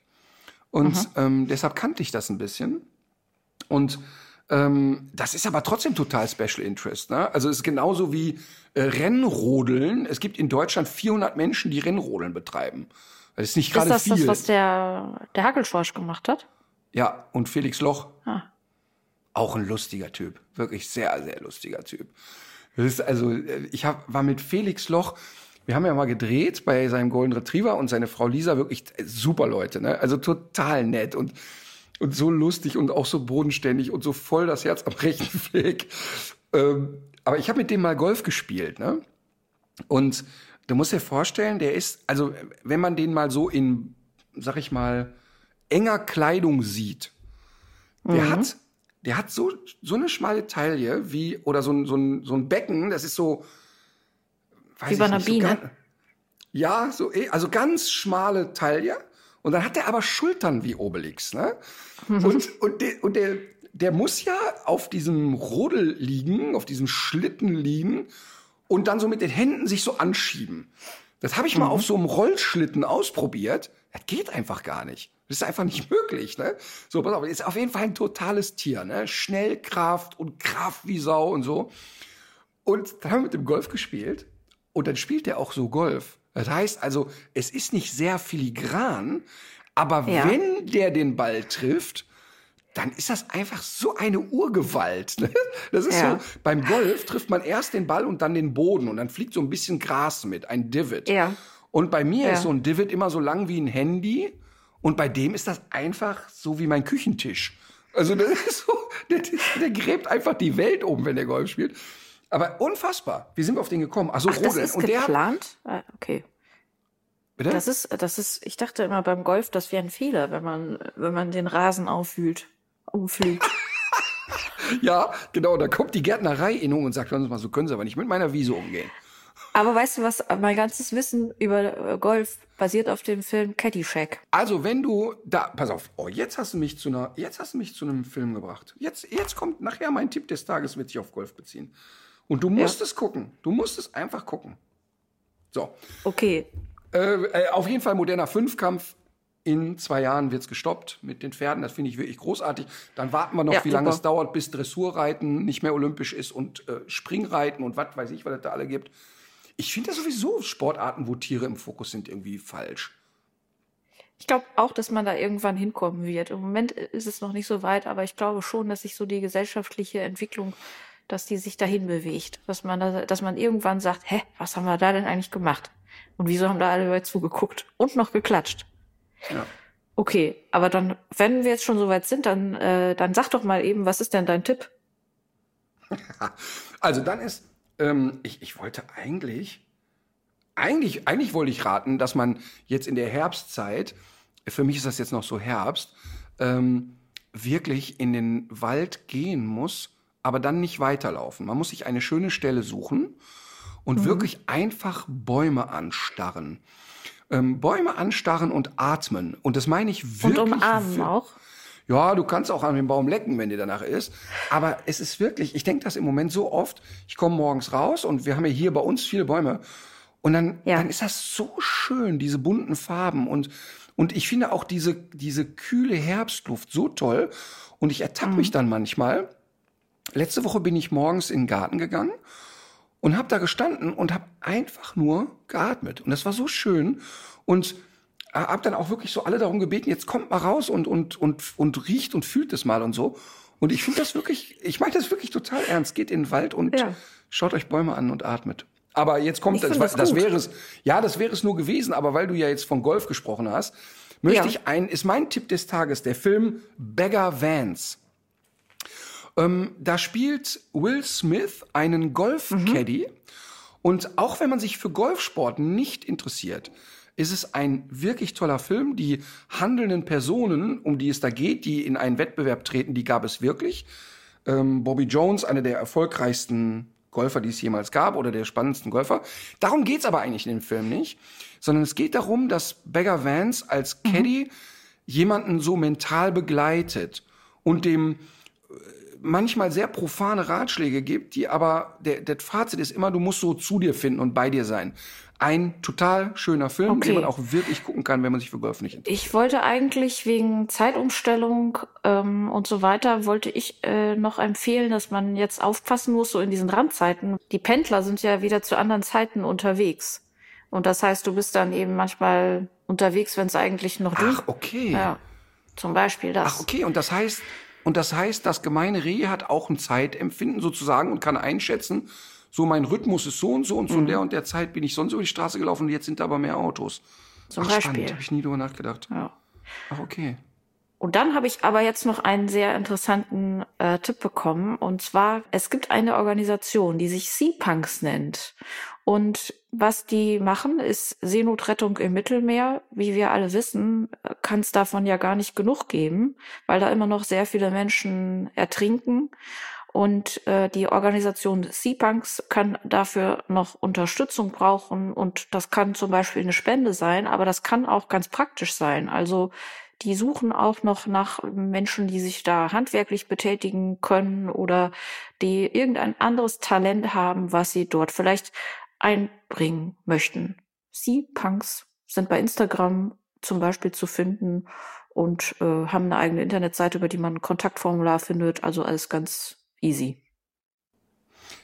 Und mhm. ähm, deshalb kannte ich das ein bisschen. Und ähm, das ist aber trotzdem total Special Interest. Ne? Also es ist genauso wie äh, Rennrodeln. Es gibt in Deutschland 400 Menschen, die Rennrodeln betreiben. Das ist nicht gerade viel. Ist das das, was der, der Hackelschorsch gemacht hat? Ja, und Felix Loch. Ah. Auch ein lustiger Typ. Wirklich sehr, sehr lustiger Typ. Das ist also, ich hab, war mit Felix Loch, wir haben ja mal gedreht bei seinem Golden Retriever und seine Frau Lisa, wirklich super Leute, ne? Also total nett und, und so lustig und auch so bodenständig und so voll das Herz am rechten Fleck. Ähm, aber ich habe mit dem mal Golf gespielt, ne? Und du musst dir vorstellen, der ist, also wenn man den mal so in, sag ich mal, enger Kleidung sieht, der mhm. hat der hat so, so eine schmale Taille wie, oder so ein, so ein, so ein Becken, das ist so, weiß wie bei einer Biene. So ja, so, eh, also ganz schmale Taille. Und dann hat er aber Schultern wie Obelix, ne? Mhm. Und, und, der, und der, der muss ja auf diesem Rodel liegen, auf diesem Schlitten liegen und dann so mit den Händen sich so anschieben. Das habe ich mal auf so einem Rollschlitten ausprobiert. Das geht einfach gar nicht. Das ist einfach nicht möglich, ne? So, pass auf, ist auf jeden Fall ein totales Tier, ne? Schnellkraft und Kraft wie Sau und so. Und dann haben wir mit dem Golf gespielt und dann spielt er auch so Golf. Das heißt also, es ist nicht sehr filigran, aber Ja. wenn der den Ball trifft, dann ist das einfach so eine Urgewalt. Ne? Das ist Ja. so, beim Golf trifft man erst den Ball und dann den Boden und dann fliegt so ein bisschen Gras mit, ein Divot. Ja. Und bei mir Ja. ist so ein Divot immer so lang wie ein Handy und bei dem ist das einfach so wie mein Küchentisch. Also das ist so, der, der gräbt einfach die Welt um, wenn der Golf spielt. Aber unfassbar. Wie sind wir auf den gekommen? Ach so, Ach, das Rodeln. ist Und der hat, geplant? Ah, okay. bitte? Das ist, das ist, ich dachte immer beim Golf, das wäre ein Fehler, wenn man, wenn man den Rasen aufwühlt, umflügt. ja, genau, da kommt die Gärtnerei in und sagt, hören Sie mal, so können Sie aber nicht mit meiner Wiese umgehen. Aber weißt du was? Mein ganzes Wissen über äh, Golf basiert auf dem Film Caddyshack. Also, wenn du da, pass auf, oh, jetzt hast du mich zu einer, jetzt hast du mich zu einem Film gebracht. Jetzt, jetzt kommt nachher mein Tipp des Tages, wird sich auf Golf beziehen. Und du musst es gucken. Du musst es einfach gucken. So. Okay. Äh, äh, auf jeden Fall moderner Fünfkampf. In zwei Jahren wird's gestoppt mit den Pferden. Das finde ich wirklich großartig. Dann warten wir noch, Ja, wie lange es dauert, bis Dressurreiten nicht mehr olympisch ist und äh, Springreiten und was weiß ich, was es da alle gibt. Ich finde ja sowieso Sportarten, wo Tiere im Fokus sind, irgendwie falsch. Ich glaube auch, dass man da irgendwann hinkommen wird. Im Moment ist es noch nicht so weit, aber ich glaube schon, dass sich so die gesellschaftliche Entwicklung, dass die sich dahin bewegt. Dass man, da, dass man irgendwann sagt, hä, was haben wir da denn eigentlich gemacht? Und wieso haben da alle Leute zugeguckt und noch geklatscht? Ja. Okay, aber dann, wenn wir jetzt schon so weit sind, dann, äh, dann sag doch mal eben, was ist denn dein Tipp? Also dann ist, ähm, ich, ich wollte eigentlich, eigentlich, eigentlich wollte ich raten, dass man jetzt in der Herbstzeit, für mich ist das jetzt noch so Herbst, ähm, wirklich in den Wald gehen muss, aber dann nicht weiterlaufen. Man muss sich eine schöne Stelle suchen und wirklich einfach Bäume anstarren. Ähm, Bäume anstarren und atmen. Und das meine ich Und wirklich. umarmen wir- auch. ja, du kannst auch an dem Baum lecken, wenn dir danach ist. Aber es ist wirklich, ich denke das im Moment so oft. Ich komme morgens raus und wir haben ja hier bei uns viele Bäume. Und dann, Ja. dann ist das so schön, diese bunten Farben. Und, und ich finde auch diese, diese kühle Herbstluft so toll. Und ich ertappe mich dann manchmal. Letzte Woche bin ich morgens in den Garten gegangen und habe da gestanden und habe einfach nur geatmet. Und das war so schön. Und habe dann auch wirklich so alle darum gebeten, jetzt kommt mal raus und, und, und, und riecht und fühlt es mal und so. Und ich finde das wirklich, ich meine das wirklich total ernst. Geht in den Wald und Ja. schaut euch Bäume an und atmet. Aber jetzt kommt, das, das das wäre es, ja, das wäre es nur gewesen, aber weil du ja jetzt von Golf gesprochen hast, möchte Ja. ich ein, ist mein Tipp des Tages, der Film Beggar Vance. Ähm, da spielt Will Smith einen Golf-Caddy. Und auch wenn man sich für Golfsport nicht interessiert, ist es ein wirklich toller Film. Die handelnden Personen, um die es da geht, die in einen Wettbewerb treten, die gab es wirklich. Ähm, Bobby Jones, einer der erfolgreichsten Golfer, die es jemals gab, oder der spannendsten Golfer. Darum geht's aber eigentlich in dem Film nicht, sondern es geht darum, dass Beggar Vance als Caddy jemanden so mental begleitet und dem manchmal sehr profane Ratschläge gibt, die aber, der, der Fazit ist immer, du musst so zu dir finden und bei dir sein. Ein total schöner Film, Okay. den man auch wirklich gucken kann, wenn man sich für Golf nicht interessiert. Ich wollte eigentlich wegen Zeitumstellung ähm, und so weiter, wollte ich äh, noch empfehlen, dass man jetzt aufpassen muss, so in diesen Randzeiten. Die Pendler sind ja wieder zu anderen Zeiten unterwegs. Und das heißt, du bist dann eben manchmal unterwegs, wenn es eigentlich noch Ach, okay. Ja, zum Beispiel das. Ach, okay. Und das heißt, und das heißt, das gemeine Reh hat auch ein Zeitempfinden sozusagen und kann einschätzen, so mein Rhythmus ist so und so und Mhm. zu der und der Zeit bin ich sonst über die Straße gelaufen und jetzt sind da aber mehr Autos. Zum Ach, Beispiel. spannend, habe ich nie drüber nachgedacht. Ja. Ach, okay. Und dann habe ich aber jetzt noch einen sehr interessanten äh, Tipp bekommen. Und zwar, es gibt eine Organisation, die sich Sea-Punks nennt. Und was die machen, ist Seenotrettung im Mittelmeer. Wie wir alle wissen, kann es davon ja gar nicht genug geben, weil da immer noch sehr viele Menschen ertrinken. Und äh, die Organisation Sea-Punks kann dafür noch Unterstützung brauchen. Und das kann zum Beispiel eine Spende sein, aber das kann auch ganz praktisch sein. Also die suchen auch noch nach Menschen, die sich da handwerklich betätigen können oder die irgendein anderes Talent haben, was sie dort vielleicht einbringen möchten. Sie, Punks, sind bei Instagram zum Beispiel zu finden und äh, haben eine eigene Internetseite, über die man ein Kontaktformular findet. Also alles ganz easy.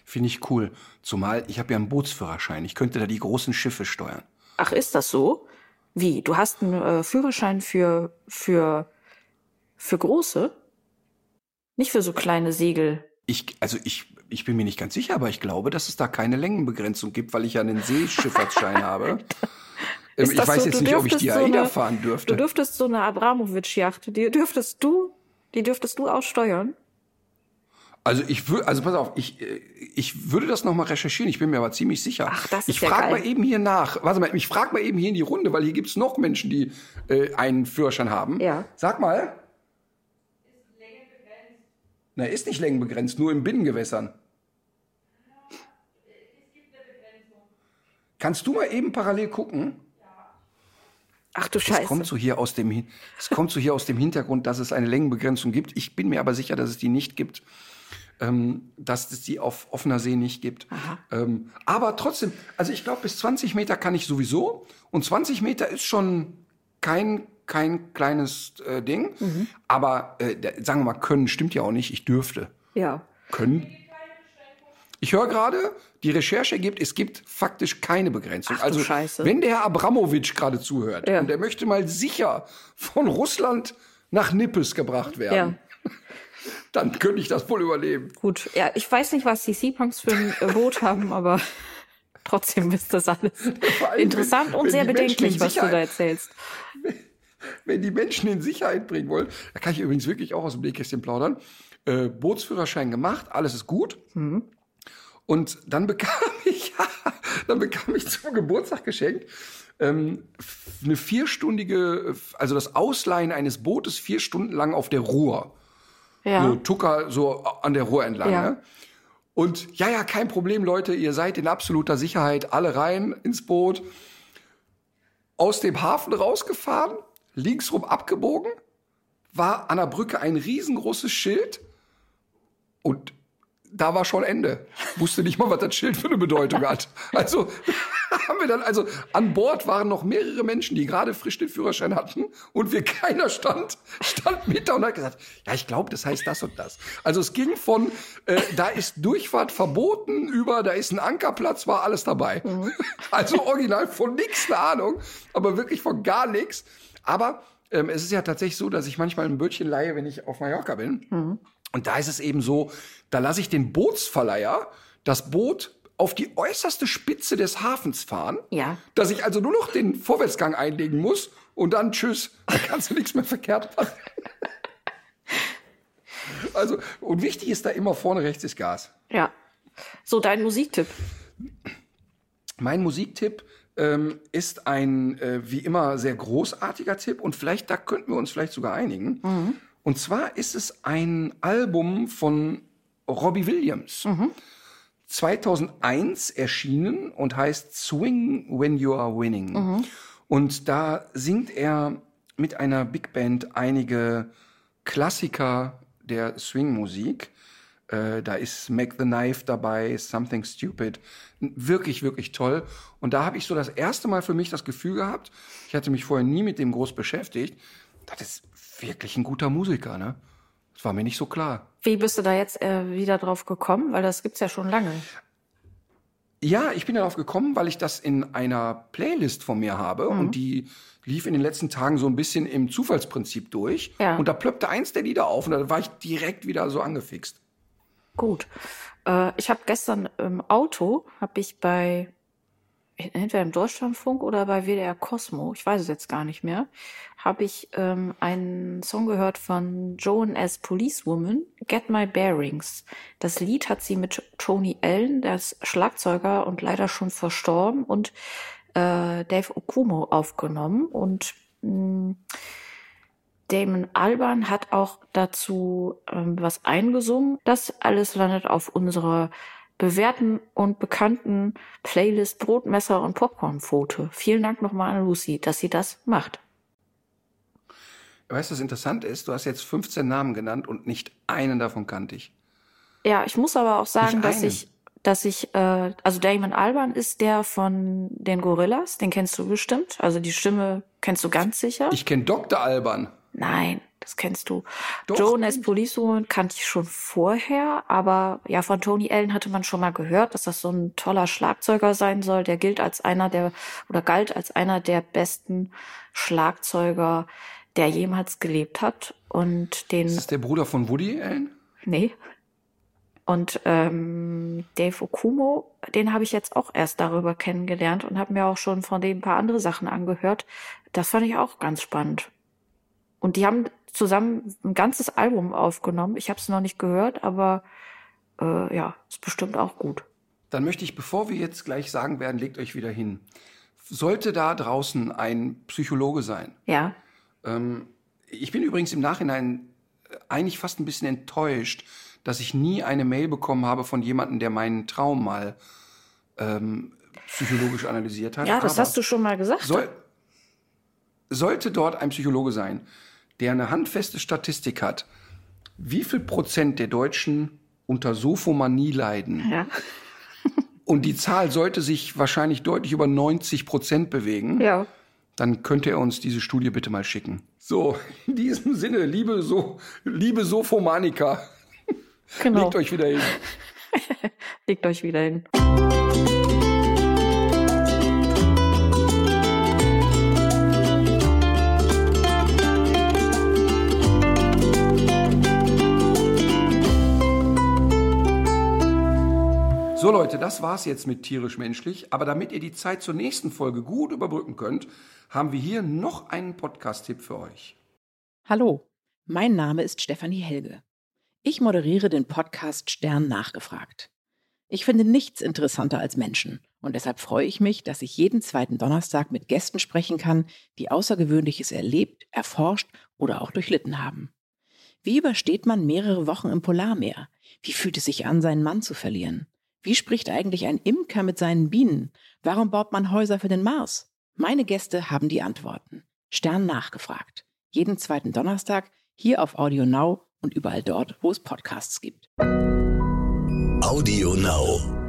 Finde ich cool. Zumal ich habe ja einen Bootsführerschein. Ich könnte da die großen Schiffe steuern. Ach, ist das so? Wie? Du hast einen äh, Führerschein für, für, für große? Nicht für so kleine Segel. Ich, also ich, ich bin mir nicht ganz sicher, aber ich glaube, dass es da keine Längenbegrenzung gibt, weil ich ja einen Seeschifffahrtsschein habe. Ähm, ich weiß so, jetzt nicht, ob ich die AIDA so fahren dürfte. Du dürftest so eine Abramowitsch-Yacht, die dürftest du, die dürftest du auch steuern? Also ich würde, also pass auf, ich, äh, ich würde das nochmal recherchieren, ich bin mir aber ziemlich sicher. Ach, das ist ich ja frage mal eben hier nach. Warte mal, ich frage mal eben hier in die Runde, weil hier gibt's noch Menschen, die äh, einen Führerschein haben. Ja. Sag mal. Ist längenbegrenzt? Na, ist nicht längenbegrenzt, nur in Binnengewässern. Kannst du mal eben parallel gucken? Ach du Scheiße. Es kommt so hier aus dem, es kommt so hier aus dem Hintergrund, dass es eine Längenbegrenzung gibt. Ich bin mir aber sicher, dass es die nicht gibt ähm, dass es die auf offener See nicht gibt. Ähm, aber trotzdem, also ich glaube, bis 20 Meter kann ich sowieso. Und 20 Meter ist schon kein kein kleines äh, Ding. Mhm. Aber äh, sagen wir mal, können stimmt ja auch nicht. Ich dürfte. Ja. Können. Ich höre gerade, die Recherche gibt, es gibt faktisch keine Begrenzung. Ach, also Scheiße. wenn der Herr Abramowitsch gerade zuhört ja. und der möchte mal sicher von Russland nach Nippes gebracht werden. Ja. dann könnte ich das wohl überleben. Gut, ja, ich weiß nicht, was die Seapunks für ein Boot haben, aber trotzdem ist das alles interessant wenn, und wenn sehr bedenklich, was du da erzählst. Wenn die Menschen in Sicherheit bringen wollen, da kann ich übrigens wirklich auch aus dem Nähkästchen plaudern. Äh, Bootsführerschein gemacht, alles ist gut. Mhm. Und dann bekam ich, dann bekam ich zum Geburtstag geschenkt ähm, eine vierstündige, also das Ausleihen eines Bootes vier Stunden lang auf der Ruhr. Ja. So Tucker so an der Ruhr entlang. Ja. Ne? Und ja, ja, kein Problem, Leute, ihr seid in absoluter Sicherheit, alle rein ins Boot. Aus dem Hafen rausgefahren, linksrum abgebogen, war an der Brücke ein riesengroßes Schild und da war schon Ende. Wusste nicht mal, was das Schild für eine Bedeutung hat. Also haben wir dann, also an Bord waren noch mehrere Menschen, die gerade frisch den Führerschein hatten und wir keiner stand, stand mit da und hat gesagt, ja, ich glaube, das heißt das und das. Also es ging von, äh, da ist Durchfahrt verboten über, da ist ein Ankerplatz, war alles dabei. Mhm. Also original von nichts eine Ahnung, aber wirklich von gar nichts. Aber ähm, es ist ja tatsächlich so, dass ich manchmal ein Bötchen leihe, wenn ich auf Mallorca bin. Mhm. Und da ist es eben so, da lasse ich den Bootsverleiher das Boot auf die äußerste Spitze des Hafens fahren, ja. dass ich also nur noch den Vorwärtsgang einlegen muss und dann tschüss, da kannst du nichts mehr verkehrt machen. also, und wichtig ist da immer vorne rechts ist Gas. Ja. So, dein Musiktipp. Mein Musiktipp ähm, ist ein äh, wie immer sehr großartiger Tipp und vielleicht da könnten wir uns vielleicht sogar einigen. Mhm. Und zwar ist es ein Album von Robbie Williams. Mhm. 2001 erschienen und heißt Swing When You Are Winning. Mhm. Und da singt er mit einer Big Band einige Klassiker der Swing-Musik. Äh, da ist Make the Knife dabei, Something Stupid. Wirklich, wirklich toll. Und da habe ich so das erste Mal für mich das Gefühl gehabt, ich hatte mich vorher nie mit dem groß beschäftigt, das ist wirklich ein guter Musiker, ne? Das war mir nicht so klar. Wie bist du da jetzt äh, wieder drauf gekommen? Weil das gibt's ja schon lange. Ja, ich bin darauf gekommen, weil ich das in einer Playlist von mir habe mhm. und die lief in den letzten Tagen so ein bisschen im Zufallsprinzip durch. Ja. Und da plöppte eins der Lieder auf und da war ich direkt wieder so angefixt. Gut. Äh, ich habe gestern im Auto, habe ich bei entweder im Deutschlandfunk oder bei WDR Cosmo, ich weiß es jetzt gar nicht mehr, habe ich ähm, einen Song gehört von Joan as Policewoman, Get My Bearings. Das Lied hat sie mit Tony Allen, der ist Schlagzeuger und leider schon verstorben, und äh, Dave Okumo aufgenommen. Und mh, mm, Damon Alban hat auch dazu ähm, was eingesungen. Das alles landet auf unserer bewährten und bekannten Playlist Brotmesser und Popcornpfote. Vielen Dank nochmal an Lucy, dass sie das macht. Weißt du, was interessant ist? Du hast jetzt 15 Namen genannt und nicht einen davon kannte ich. Ja, ich muss aber auch sagen, dass ich, dass ich, äh, also Damon Alban ist der von den Gorillas, den kennst du bestimmt. Also die Stimme kennst du ganz sicher. Ich kenne Dr. Alban. Nein, das kennst du. Doch, Joan. Policewoman kannte ich schon vorher, aber ja, von Tony Allen hatte man schon mal gehört, dass das so ein toller Schlagzeuger sein soll. Der gilt als einer der, oder galt als einer der besten Schlagzeuger, der jemals gelebt hat. Und den Ist das der Bruder von Woody Allen? Nee. Und ähm, Dave Okumo, den habe ich jetzt auch erst darüber kennengelernt und habe mir auch schon von dem ein paar andere Sachen angehört. Das fand ich auch ganz spannend. Und die haben zusammen ein ganzes Album aufgenommen. Ich habe es noch nicht gehört, aber äh, ja, ist bestimmt auch gut. Dann möchte ich, bevor wir jetzt gleich sagen werden, legt euch wieder hin. Sollte da draußen ein Psychologe sein, Ja, Ähm, ich bin übrigens im Nachhinein äh, eigentlich fast ein bisschen enttäuscht, dass ich nie eine Mail bekommen habe von jemandem, der meinen Traum mal ähm, psychologisch analysiert hat. ja, das Aber hast du schon mal gesagt. Soll, sollte dort ein Psychologe sein, der eine handfeste Statistik hat, wie viel Prozent der Deutschen unter Sophomanie leiden, ja, und die Zahl sollte sich wahrscheinlich deutlich über 90 Prozent bewegen, ja. dann könnte er uns diese Studie bitte mal schicken. So, in diesem Sinne, liebe, so liebe Sophomaniker, Genau. legt euch wieder hin. Legt euch wieder hin. So Leute, das war's jetzt mit tierisch menschlich. Aber damit ihr die Zeit zur nächsten Folge gut überbrücken könnt, haben wir hier noch einen Podcast-Tipp für euch. Hallo, mein Name ist Stefanie Helge. Ich moderiere den Podcast Stern nachgefragt. Ich finde nichts interessanter als Menschen und deshalb freue ich mich, dass ich jeden zweiten Donnerstag mit Gästen sprechen kann, die Außergewöhnliches erlebt, erforscht oder auch durchlitten haben. Wie übersteht man mehrere Wochen im Polarmeer? Wie fühlt es sich an, seinen Mann zu verlieren? Wie spricht eigentlich ein Imker mit seinen Bienen? Warum baut man Häuser für den Mars? Meine Gäste haben die Antworten. Stern nachgefragt. Jeden zweiten Donnerstag hier auf Audio Now und überall dort, wo es Podcasts gibt. Audio Now.